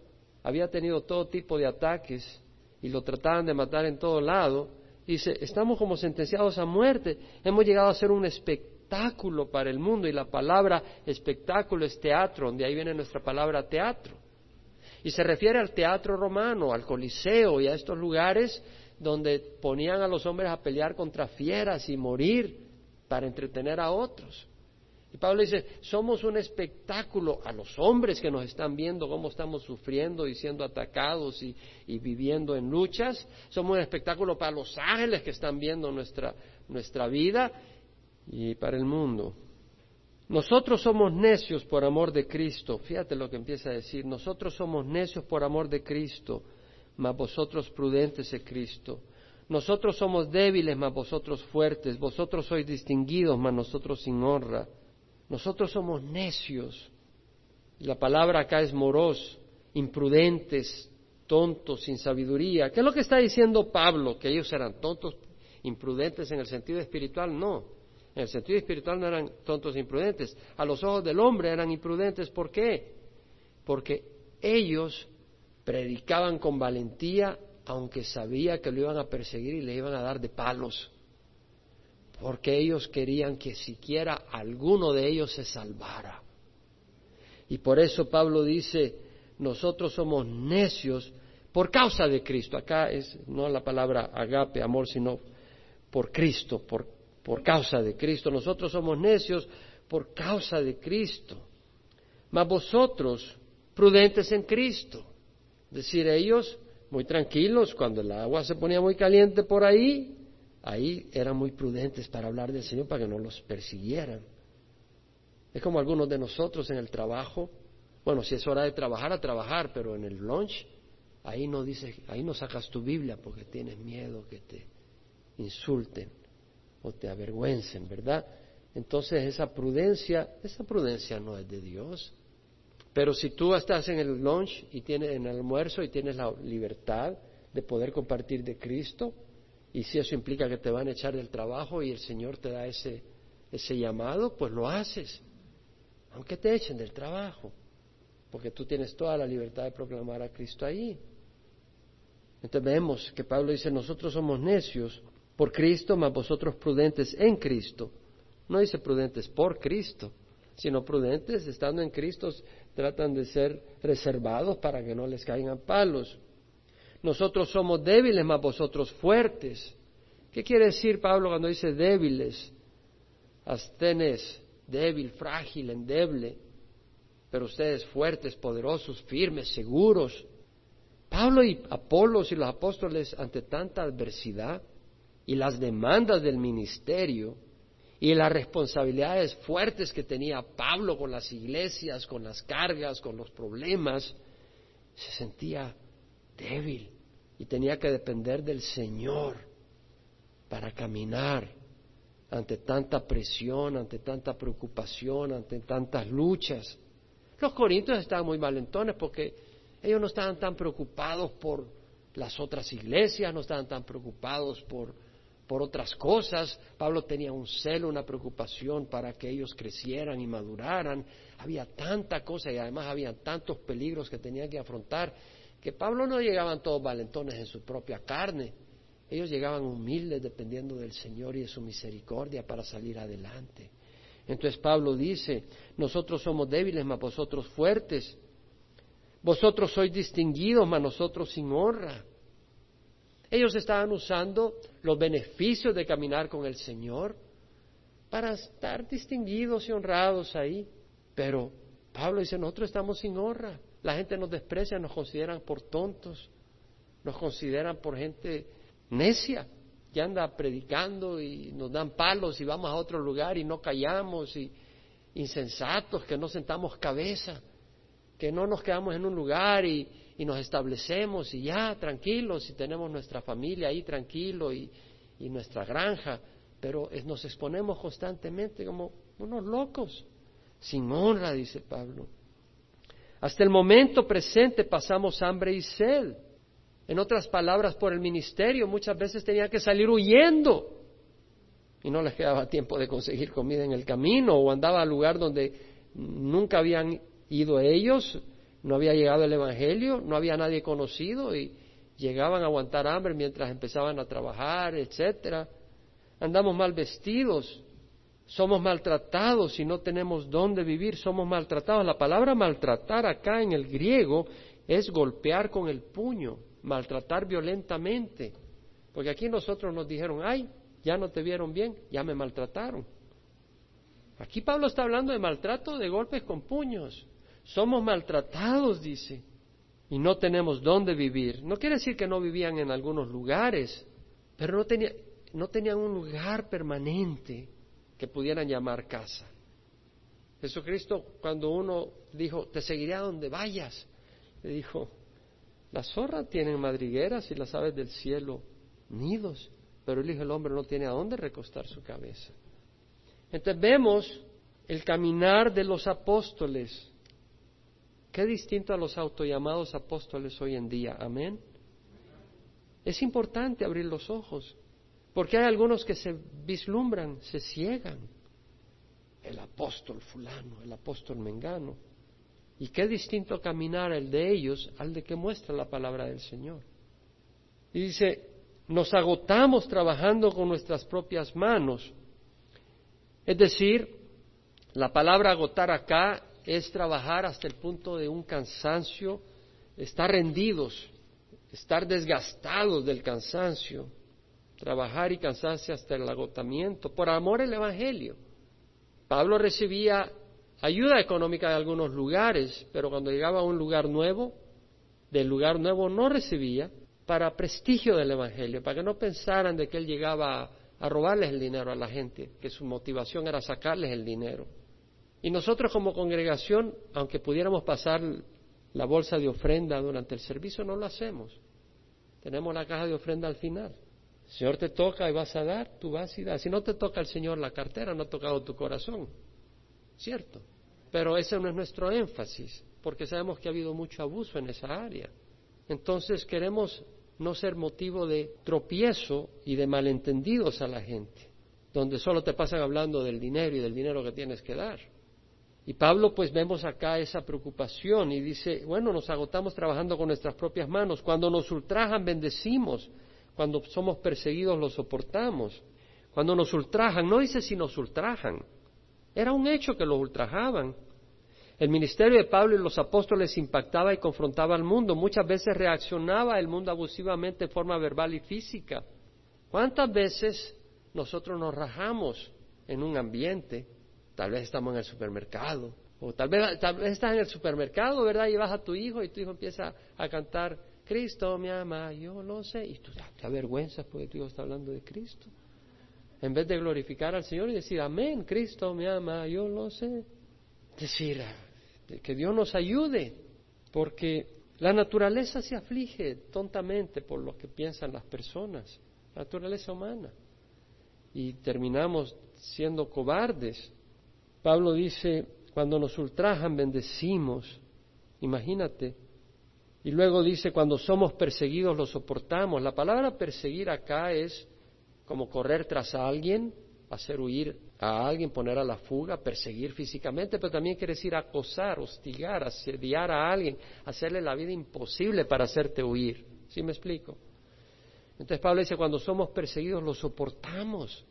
había tenido todo tipo de ataques y lo trataban de matar en todo lado. Dice, estamos como sentenciados a muerte, hemos llegado a ser un espectáculo espectáculo para el mundo y la palabra espectáculo es teatro, donde ahí viene nuestra palabra teatro. Y se refiere al teatro romano, al coliseo y a estos lugares donde ponían a los hombres a pelear contra fieras y morir para entretener a otros. Y Pablo dice, somos un espectáculo a los hombres que nos están viendo cómo estamos sufriendo y siendo atacados y, y, viviendo en luchas. Somos un espectáculo para los ángeles que están viendo nuestra, nuestra vida y para el mundo. Nosotros somos necios por amor de Cristo. Fíjate lo que empieza a decir. Nosotros somos necios por amor de Cristo, mas vosotros prudentes en Cristo. Nosotros somos débiles, mas vosotros fuertes. Vosotros sois distinguidos, mas nosotros sin honra. Nosotros somos necios. La palabra acá es moros, imprudentes, tontos, sin sabiduría. ¿Qué es lo que está diciendo Pablo? Que ellos eran tontos, imprudentes en el sentido espiritual. No. En el sentido espiritual no eran tontos e imprudentes. A los ojos del hombre eran imprudentes. ¿Por qué? Porque ellos predicaban con valentía aunque sabía que lo iban a perseguir y le iban a dar de palos. Porque ellos querían que siquiera alguno de ellos se salvara. Y por eso Pablo dice, nosotros somos necios por causa de Cristo. Acá es no la palabra agape, amor, sino por Cristo, por por causa de Cristo. Nosotros somos necios por causa de Cristo. Mas vosotros, prudentes en Cristo. Decir, ellos muy tranquilos, cuando el agua se ponía muy caliente por ahí, ahí eran muy prudentes para hablar del Señor para que no los persiguieran. Es como algunos de nosotros en el trabajo. Bueno, si es hora de trabajar, a trabajar, pero en el lunch, ahí no dices, ahí no sacas tu Biblia porque tienes miedo que te insulten o te avergüencen, ¿verdad? Entonces esa prudencia, esa prudencia no es de Dios, Pero si tú estás en el lunch y tienes en el almuerzo y tienes la libertad de poder compartir de Cristo, y si eso implica que te van a echar del trabajo y el Señor te da ese, ese llamado, pues lo haces, aunque te echen del trabajo, porque tú tienes toda la libertad de proclamar a Cristo ahí. Entonces vemos que Pablo dice, nosotros somos necios por Cristo, mas vosotros prudentes en Cristo. No dice prudentes por Cristo, sino prudentes estando en Cristo, tratan de ser reservados para que no les caigan palos. Nosotros somos débiles, mas vosotros fuertes. ¿Qué quiere decir Pablo cuando dice débiles? Astenes, débil, frágil, endeble, pero ustedes fuertes, poderosos, firmes, seguros. Pablo y Apolos y los apóstoles ante tanta adversidad y las demandas del ministerio y las responsabilidades fuertes que tenía Pablo con las iglesias, con las cargas, con los problemas, se sentía débil y tenía que depender del Señor para caminar ante tanta presión, ante tanta preocupación, ante tantas luchas. Los corintios estaban muy valentones porque ellos no estaban tan preocupados por las otras iglesias, no estaban tan preocupados por por otras cosas. Pablo tenía un celo, una preocupación para que ellos crecieran y maduraran. Había tanta cosa y además había tantos peligros que tenían que afrontar que Pablo no llegaban todos valentones en su propia carne. Ellos llegaban humildes dependiendo del Señor y de su misericordia para salir adelante. Entonces Pablo dice, nosotros somos débiles, mas vosotros fuertes. Vosotros sois distinguidos, mas nosotros sin honra. Ellos estaban usando los beneficios de caminar con el Señor para estar distinguidos y honrados ahí. Pero Pablo dice, nosotros estamos sin honra. La gente nos desprecia, nos consideran por tontos, nos consideran por gente necia que anda predicando y nos dan palos y vamos a otro lugar y no callamos y insensatos que no sentamos cabeza, que no nos quedamos en un lugar y, y nos establecemos y ya tranquilos y tenemos nuestra familia ahí tranquilo y, nuestra granja, pero nos exponemos constantemente como unos locos, sin honra, dice Pablo. Hasta el momento presente pasamos hambre y sed. En otras palabras, por el ministerio muchas veces tenían que salir huyendo y no les quedaba tiempo de conseguir comida en el camino o andaba al lugar donde nunca habían ido ellos no había llegado el Evangelio, no había nadie conocido y llegaban a aguantar hambre mientras empezaban a trabajar, etcétera. Andamos mal vestidos, somos maltratados y no tenemos dónde vivir, somos maltratados. La palabra maltratar acá en el griego es golpear con el puño, maltratar violentamente. Porque aquí nosotros nos dijeron, ay, ya no te vieron bien, ya me maltrataron. Aquí Pablo está hablando de maltrato de golpes con puños. Somos maltratados, dice, y no tenemos dónde vivir. No quiere decir que no vivían en algunos lugares, pero no, no tenían un lugar permanente que pudieran llamar casa. Jesucristo, cuando uno dijo, te seguiré a donde vayas, le dijo, las zorras tienen madrigueras y las aves del cielo nidos, pero el Hijo del Hombre no tiene a dónde recostar su cabeza. Entonces vemos el caminar de los apóstoles Qué distinto a los autollamados apóstoles hoy en día. Amén. Es importante abrir los ojos, porque hay algunos que se vislumbran, se ciegan. El apóstol fulano, el apóstol mengano. Y qué distinto caminar el de ellos al de que muestra la palabra del Señor. Y dice, nos agotamos trabajando con nuestras propias manos. Es decir, la palabra agotar acá es trabajar hasta el punto de un cansancio, estar rendidos, estar desgastados del cansancio, trabajar y cansarse hasta el agotamiento, por amor al Evangelio. Pablo recibía ayuda económica de algunos lugares, pero cuando llegaba a un lugar nuevo, del lugar nuevo no recibía para prestigio del Evangelio, para que no pensaran de que él llegaba a, a robarles el dinero a la gente, que su motivación era sacarles el dinero. Y nosotros como congregación, aunque pudiéramos pasar la bolsa de ofrenda durante el servicio, no lo hacemos. Tenemos la caja de ofrenda al final. El Señor te toca y vas a dar, tú vas y das. Si no te toca el Señor la cartera, no ha tocado tu corazón. ¿Cierto? Pero ese no es nuestro énfasis, porque sabemos que ha habido mucho abuso en esa área. Entonces queremos no ser motivo de tropiezo y de malentendidos a la gente, donde solo te pasan hablando del dinero y del dinero que tienes que dar. Y Pablo pues vemos acá esa preocupación y dice, bueno, nos agotamos trabajando con nuestras propias manos, cuando nos ultrajan bendecimos, cuando somos perseguidos los soportamos, cuando nos ultrajan, no dice si nos ultrajan, era un hecho que los ultrajaban, el ministerio de Pablo y los apóstoles impactaba y confrontaba al mundo. Muchas veces reaccionaba el mundo abusivamente de forma verbal y física. ¿Cuántas veces nosotros nos rajamos en un ambiente? Tal vez estamos en el supermercado. O tal vez, tal vez estás en el supermercado, ¿verdad? Y vas a tu hijo y tu hijo empieza a cantar, Cristo me ama, yo lo sé. Y tú te avergüenzas porque tu hijo está hablando de Cristo. En vez de glorificar al Señor y decir, amén, Cristo me ama, yo lo sé. Decir, que Dios nos ayude, porque la naturaleza se aflige tontamente por lo que piensan las personas, naturaleza humana, y terminamos siendo cobardes. Pablo dice, cuando nos ultrajan, bendecimos, imagínate. Y luego dice, cuando somos perseguidos, lo soportamos. La palabra perseguir acá es como correr tras a alguien, hacer huir a alguien, poner a la fuga, perseguir físicamente, pero también quiere decir acosar, hostigar, asediar a alguien, hacerle la vida imposible para hacerte huir. ¿Sí me explico? Entonces Pablo dice, cuando somos perseguidos lo soportamos.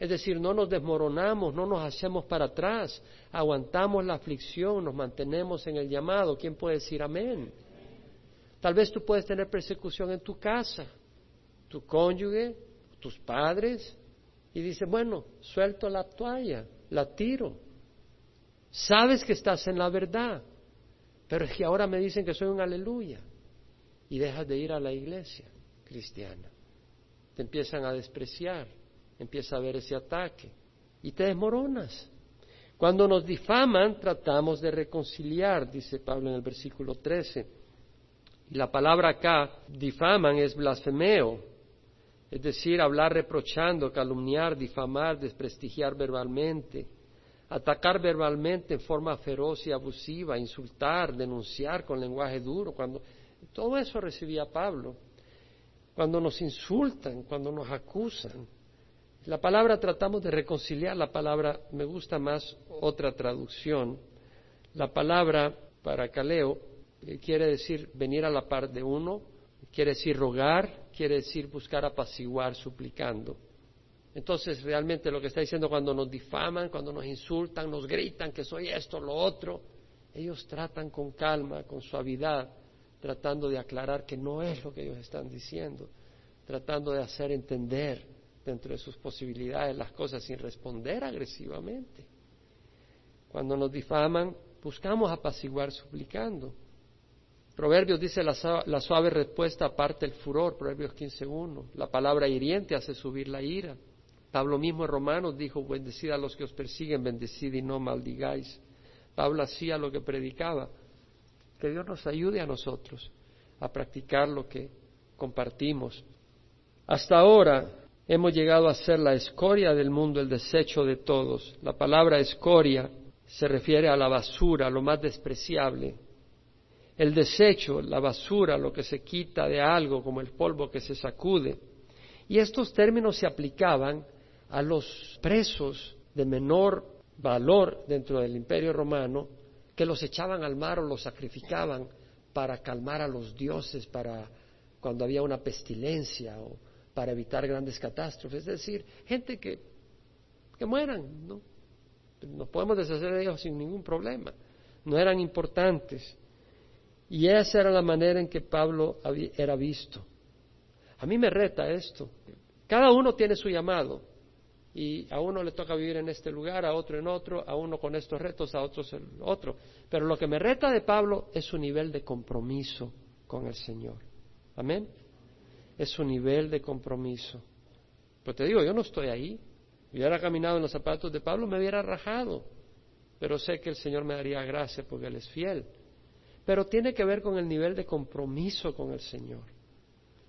Es decir, no nos desmoronamos, no nos hacemos para atrás, aguantamos la aflicción, nos mantenemos en el llamado. ¿Quién puede decir amén? Tal vez tú puedes tener persecución en tu casa, tu cónyuge, tus padres, y dice, bueno, suelto la toalla, la tiro. Sabes que estás en la verdad, pero es que ahora me dicen que soy un aleluya y dejas de ir a la iglesia cristiana. Te empiezan a despreciar, empieza a haber ese ataque y te desmoronas. Cuando nos difaman, tratamos de reconciliar, dice Pablo en el versículo 13. Y la palabra acá, difaman, es blasfemeo, es decir, hablar reprochando, calumniar, difamar, desprestigiar verbalmente, atacar verbalmente en forma feroz y abusiva, insultar, denunciar con lenguaje duro, cuando todo eso recibía Pablo. Cuando nos insultan, cuando nos acusan. La palabra tratamos de reconciliar, la palabra me gusta más otra traducción. La palabra para caleo eh, quiere decir venir a la par de uno, quiere decir rogar, quiere decir buscar apaciguar, suplicando. Entonces, realmente lo que está diciendo cuando nos difaman, cuando nos insultan, nos gritan que soy esto, lo otro, ellos tratan con calma, con suavidad, tratando de aclarar que no es lo que ellos están diciendo, tratando de hacer entender dentro de sus posibilidades las cosas sin responder agresivamente. Cuando nos difaman, buscamos apaciguar suplicando. Proverbios dice la, suave respuesta aparte el furor, Proverbios 15.1. La palabra hiriente hace subir la ira. Pablo mismo en Romanos dijo, bendecid a los que os persiguen, bendecid y no maldigáis. Pablo hacía lo que predicaba. Que Dios nos ayude a nosotros a practicar lo que compartimos. Hasta ahora hemos llegado a ser la escoria del mundo, el desecho de todos. La palabra escoria se refiere a la basura, lo más despreciable, el desecho, la basura, lo que se quita de algo, como el polvo que se sacude. Y estos términos se aplicaban a los presos de menor valor dentro del imperio romano, que los echaban al mar o los sacrificaban para calmar a los dioses, para cuando había una pestilencia o para evitar grandes catástrofes. Es decir, gente que, que mueran, ¿no? Nos podemos deshacer de ellos sin ningún problema. No eran importantes. Y esa era la manera en que Pablo era visto. A mí me reta esto. Cada uno tiene su llamado. Y a uno le toca vivir en este lugar, a otro en otro, a uno con estos retos, a otros en otro. Pero lo que me reta de Pablo es su nivel de compromiso con el Señor. Amén. Es su nivel de compromiso. Pero te digo, yo no estoy ahí. Hubiera caminado en los zapatos de Pablo, me hubiera rajado. Pero sé que el Señor me daría gracia porque Él es fiel pero tiene que ver con el nivel de compromiso con el Señor.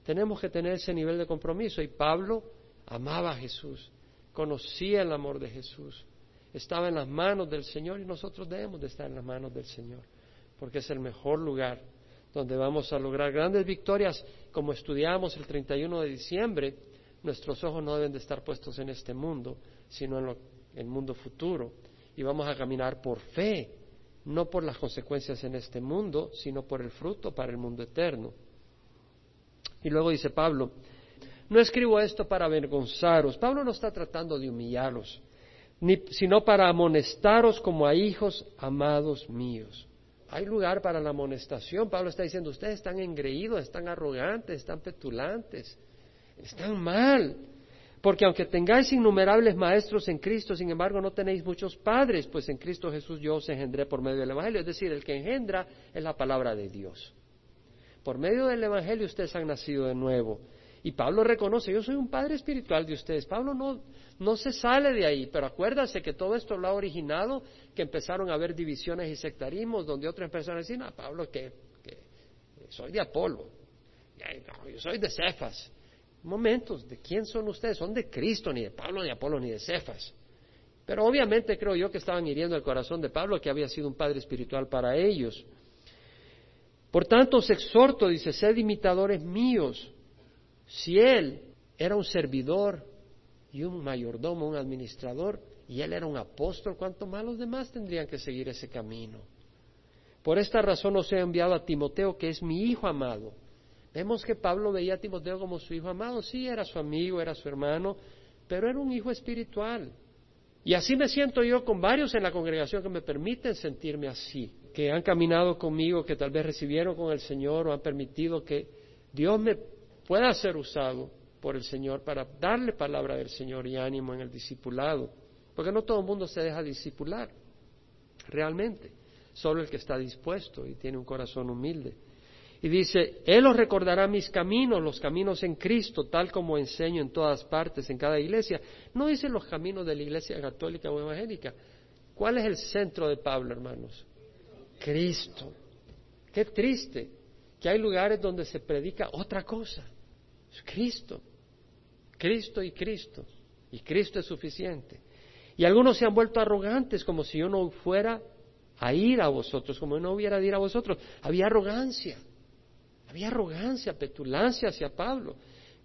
Tenemos que tener ese nivel de compromiso y Pablo amaba a Jesús, conocía el amor de Jesús, estaba en las manos del Señor y nosotros debemos de estar en las manos del Señor. porque es el mejor lugar donde vamos a lograr grandes victorias, como estudiamos el 31 de diciembre. Nuestros ojos no deben de estar puestos en este mundo, sino en el mundo futuro. Y vamos a caminar por fe, no por las consecuencias en este mundo, sino por el fruto para el mundo eterno. Y luego dice Pablo, no escribo esto para avergonzaros. Pablo no está tratando de humillarlos, sino para amonestaros como a hijos amados míos. Hay lugar para la amonestación. Pablo está diciendo, ustedes están engreídos, están arrogantes, están petulantes, están mal. Porque aunque tengáis innumerables maestros en Cristo, sin embargo no tenéis muchos padres, pues en Cristo Jesús yo os engendré por medio del Evangelio. Es decir, el que engendra es la palabra de Dios. Por medio del Evangelio ustedes han nacido de nuevo. Y Pablo reconoce, yo soy un padre espiritual de ustedes. Pablo no, no se sale de ahí, pero acuérdase que todo esto lo ha originado, que empezaron a haber divisiones y sectarismos, donde otras personas decían, ah, Pablo, que, soy de Apolo, yo soy de Cefas. Momentos, ¿de quién son ustedes? Son de Cristo, ni de Pablo, ni de Apolo, ni de Cefas. Pero obviamente creo yo que estaban hiriendo el corazón de Pablo, que había sido un padre espiritual para ellos. Por tanto, os exhorto, dice, sed imitadores míos. Si él era un servidor y un mayordomo, un administrador, y él era un apóstol, ¿cuánto más los demás tendrían que seguir ese camino? Por esta razón os he enviado a Timoteo, que es mi hijo amado. Vemos que Pablo veía a Timoteo como su hijo amado. Sí, era su amigo, era su hermano, pero era un hijo espiritual. Y así me siento yo con varios en la congregación que me permiten sentirme así que han caminado conmigo, que tal vez recibieron con el Señor o han permitido que Dios me pueda ser usado por el Señor para darle palabra del Señor y ánimo en el discipulado. Porque no todo el mundo se deja discipular, realmente. Solo el que está dispuesto y tiene un corazón humilde. Y dice, Él os recordará mis caminos, los caminos en Cristo, tal como enseño en todas partes, en cada iglesia. No dice los caminos de la iglesia católica o evangélica. ¿Cuál es el centro de Pablo, hermanos? Cristo. Qué triste que hay lugares donde se predica otra cosa. Es Cristo. Cristo y Cristo. Y Cristo es suficiente. Y algunos se han vuelto arrogantes como si yo no fuera a ir a vosotros, como yo no hubiera de ir a vosotros. Había arrogancia. Había arrogancia, petulancia hacia Pablo.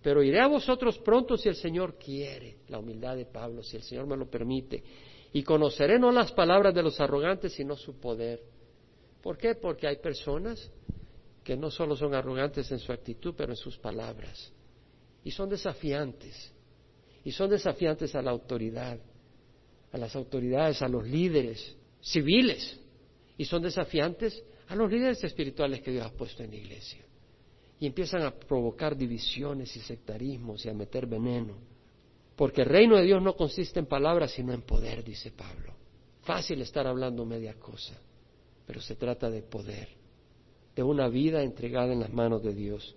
Pero iré a vosotros pronto si el Señor quiere. La humildad de Pablo, si el Señor me lo permite. Y conoceré no las palabras de los arrogantes, sino su poder. ¿Por qué? Porque hay personas que no solo son arrogantes en su actitud, pero en sus palabras. Y son desafiantes. Y son desafiantes a la autoridad, a las autoridades, a los líderes civiles. Y son desafiantes a los líderes espirituales que Dios ha puesto en la iglesia. Y empiezan a provocar divisiones y sectarismos y a meter veneno. Porque el reino de Dios no consiste en palabras, sino en poder, dice Pablo. Fácil estar hablando media cosa pero se trata de poder, de una vida entregada en las manos de Dios.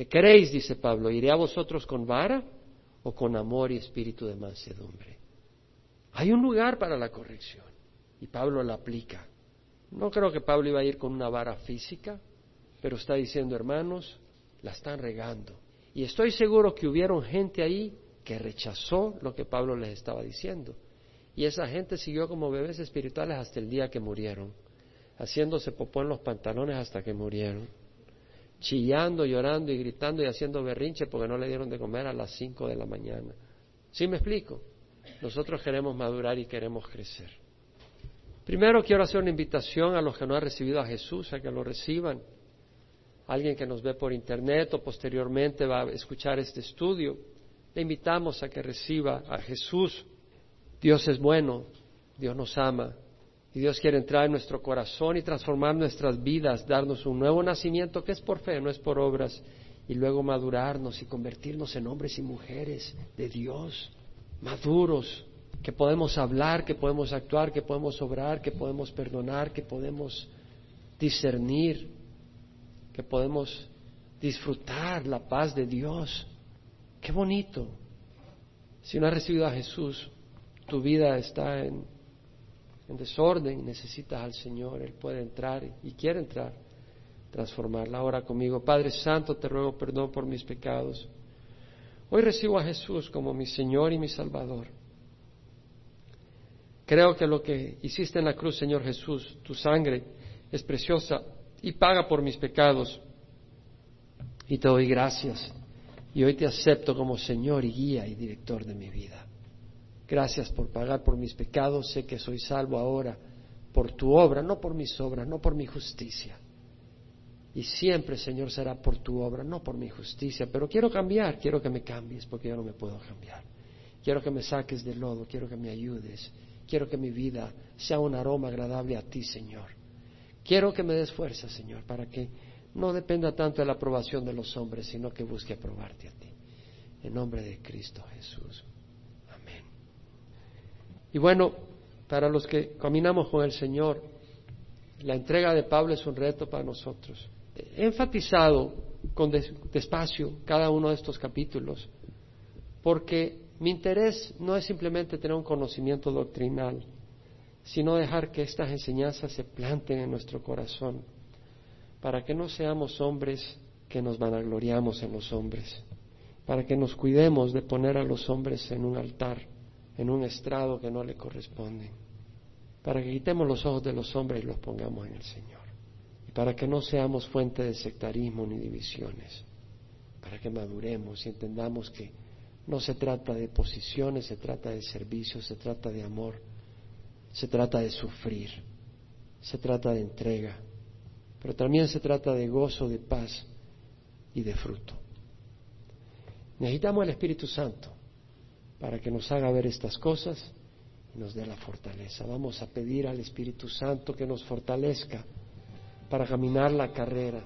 ¿Qué queréis? dice Pablo, ¿iré a vosotros con vara o con amor y espíritu de mansedumbre? Hay un lugar para la corrección y Pablo la aplica. No creo que Pablo iba a ir con una vara física, pero está diciendo, hermanos, la están regando. Y estoy seguro que hubieron gente ahí que rechazó lo que Pablo les estaba diciendo. Y esa gente siguió como bebés espirituales hasta el día que murieron haciéndose popó en los pantalones hasta que murieron, chillando, llorando y gritando y haciendo berrinche porque no le dieron de comer a las cinco de la mañana. ¿Sí me explico? Nosotros queremos madurar y queremos crecer. Primero quiero hacer una invitación a los que no han recibido a Jesús a que lo reciban. Alguien que nos ve por internet o posteriormente va a escuchar este estudio, le invitamos a que reciba a Jesús. Dios es bueno, Dios nos ama, y Dios quiere entrar en nuestro corazón y transformar nuestras vidas, darnos un nuevo nacimiento que es por fe, no es por obras, y luego madurarnos y convertirnos en hombres y mujeres de Dios, maduros, que podemos hablar, que podemos actuar, que podemos obrar, que podemos perdonar, que podemos discernir, que podemos disfrutar la paz de Dios. Qué bonito. Si no has recibido a Jesús, tu vida está en en desorden necesitas al Señor, Él puede entrar y quiere entrar, transformarla. Ahora conmigo, Padre Santo, te ruego perdón por mis pecados. Hoy recibo a Jesús como mi Señor y mi Salvador. Creo que lo que hiciste en la cruz, Señor Jesús, tu sangre, es preciosa y paga por mis pecados. Y te doy gracias. Y hoy te acepto como Señor y guía y director de mi vida. Gracias por pagar por mis pecados. Sé que soy salvo ahora por tu obra, no por mis obras, no por mi justicia. Y siempre, Señor, será por tu obra, no por mi justicia. Pero quiero cambiar, quiero que me cambies porque yo no me puedo cambiar. Quiero que me saques del lodo, quiero que me ayudes. Quiero que mi vida sea un aroma agradable a ti, Señor. Quiero que me des fuerza, Señor, para que no dependa tanto de la aprobación de los hombres, sino que busque aprobarte a ti. En nombre de Cristo Jesús. Y bueno, para los que caminamos con el Señor, la entrega de Pablo es un reto para nosotros. He enfatizado con despacio cada uno de estos capítulos, porque mi interés no es simplemente tener un conocimiento doctrinal, sino dejar que estas enseñanzas se planten en nuestro corazón, para que no seamos hombres que nos vanagloriamos en los hombres, para que nos cuidemos de poner a los hombres en un altar, en un estrado que no le corresponde, para que quitemos los ojos de los hombres y los pongamos en el Señor, y para que no seamos fuente de sectarismo ni divisiones, para que maduremos y entendamos que no se trata de posiciones, se trata de servicio, se trata de amor, se trata de sufrir, se trata de entrega, pero también se trata de gozo, de paz y de fruto. Necesitamos el Espíritu Santo para que nos haga ver estas cosas y nos dé la fortaleza. Vamos a pedir al Espíritu Santo que nos fortalezca para caminar la carrera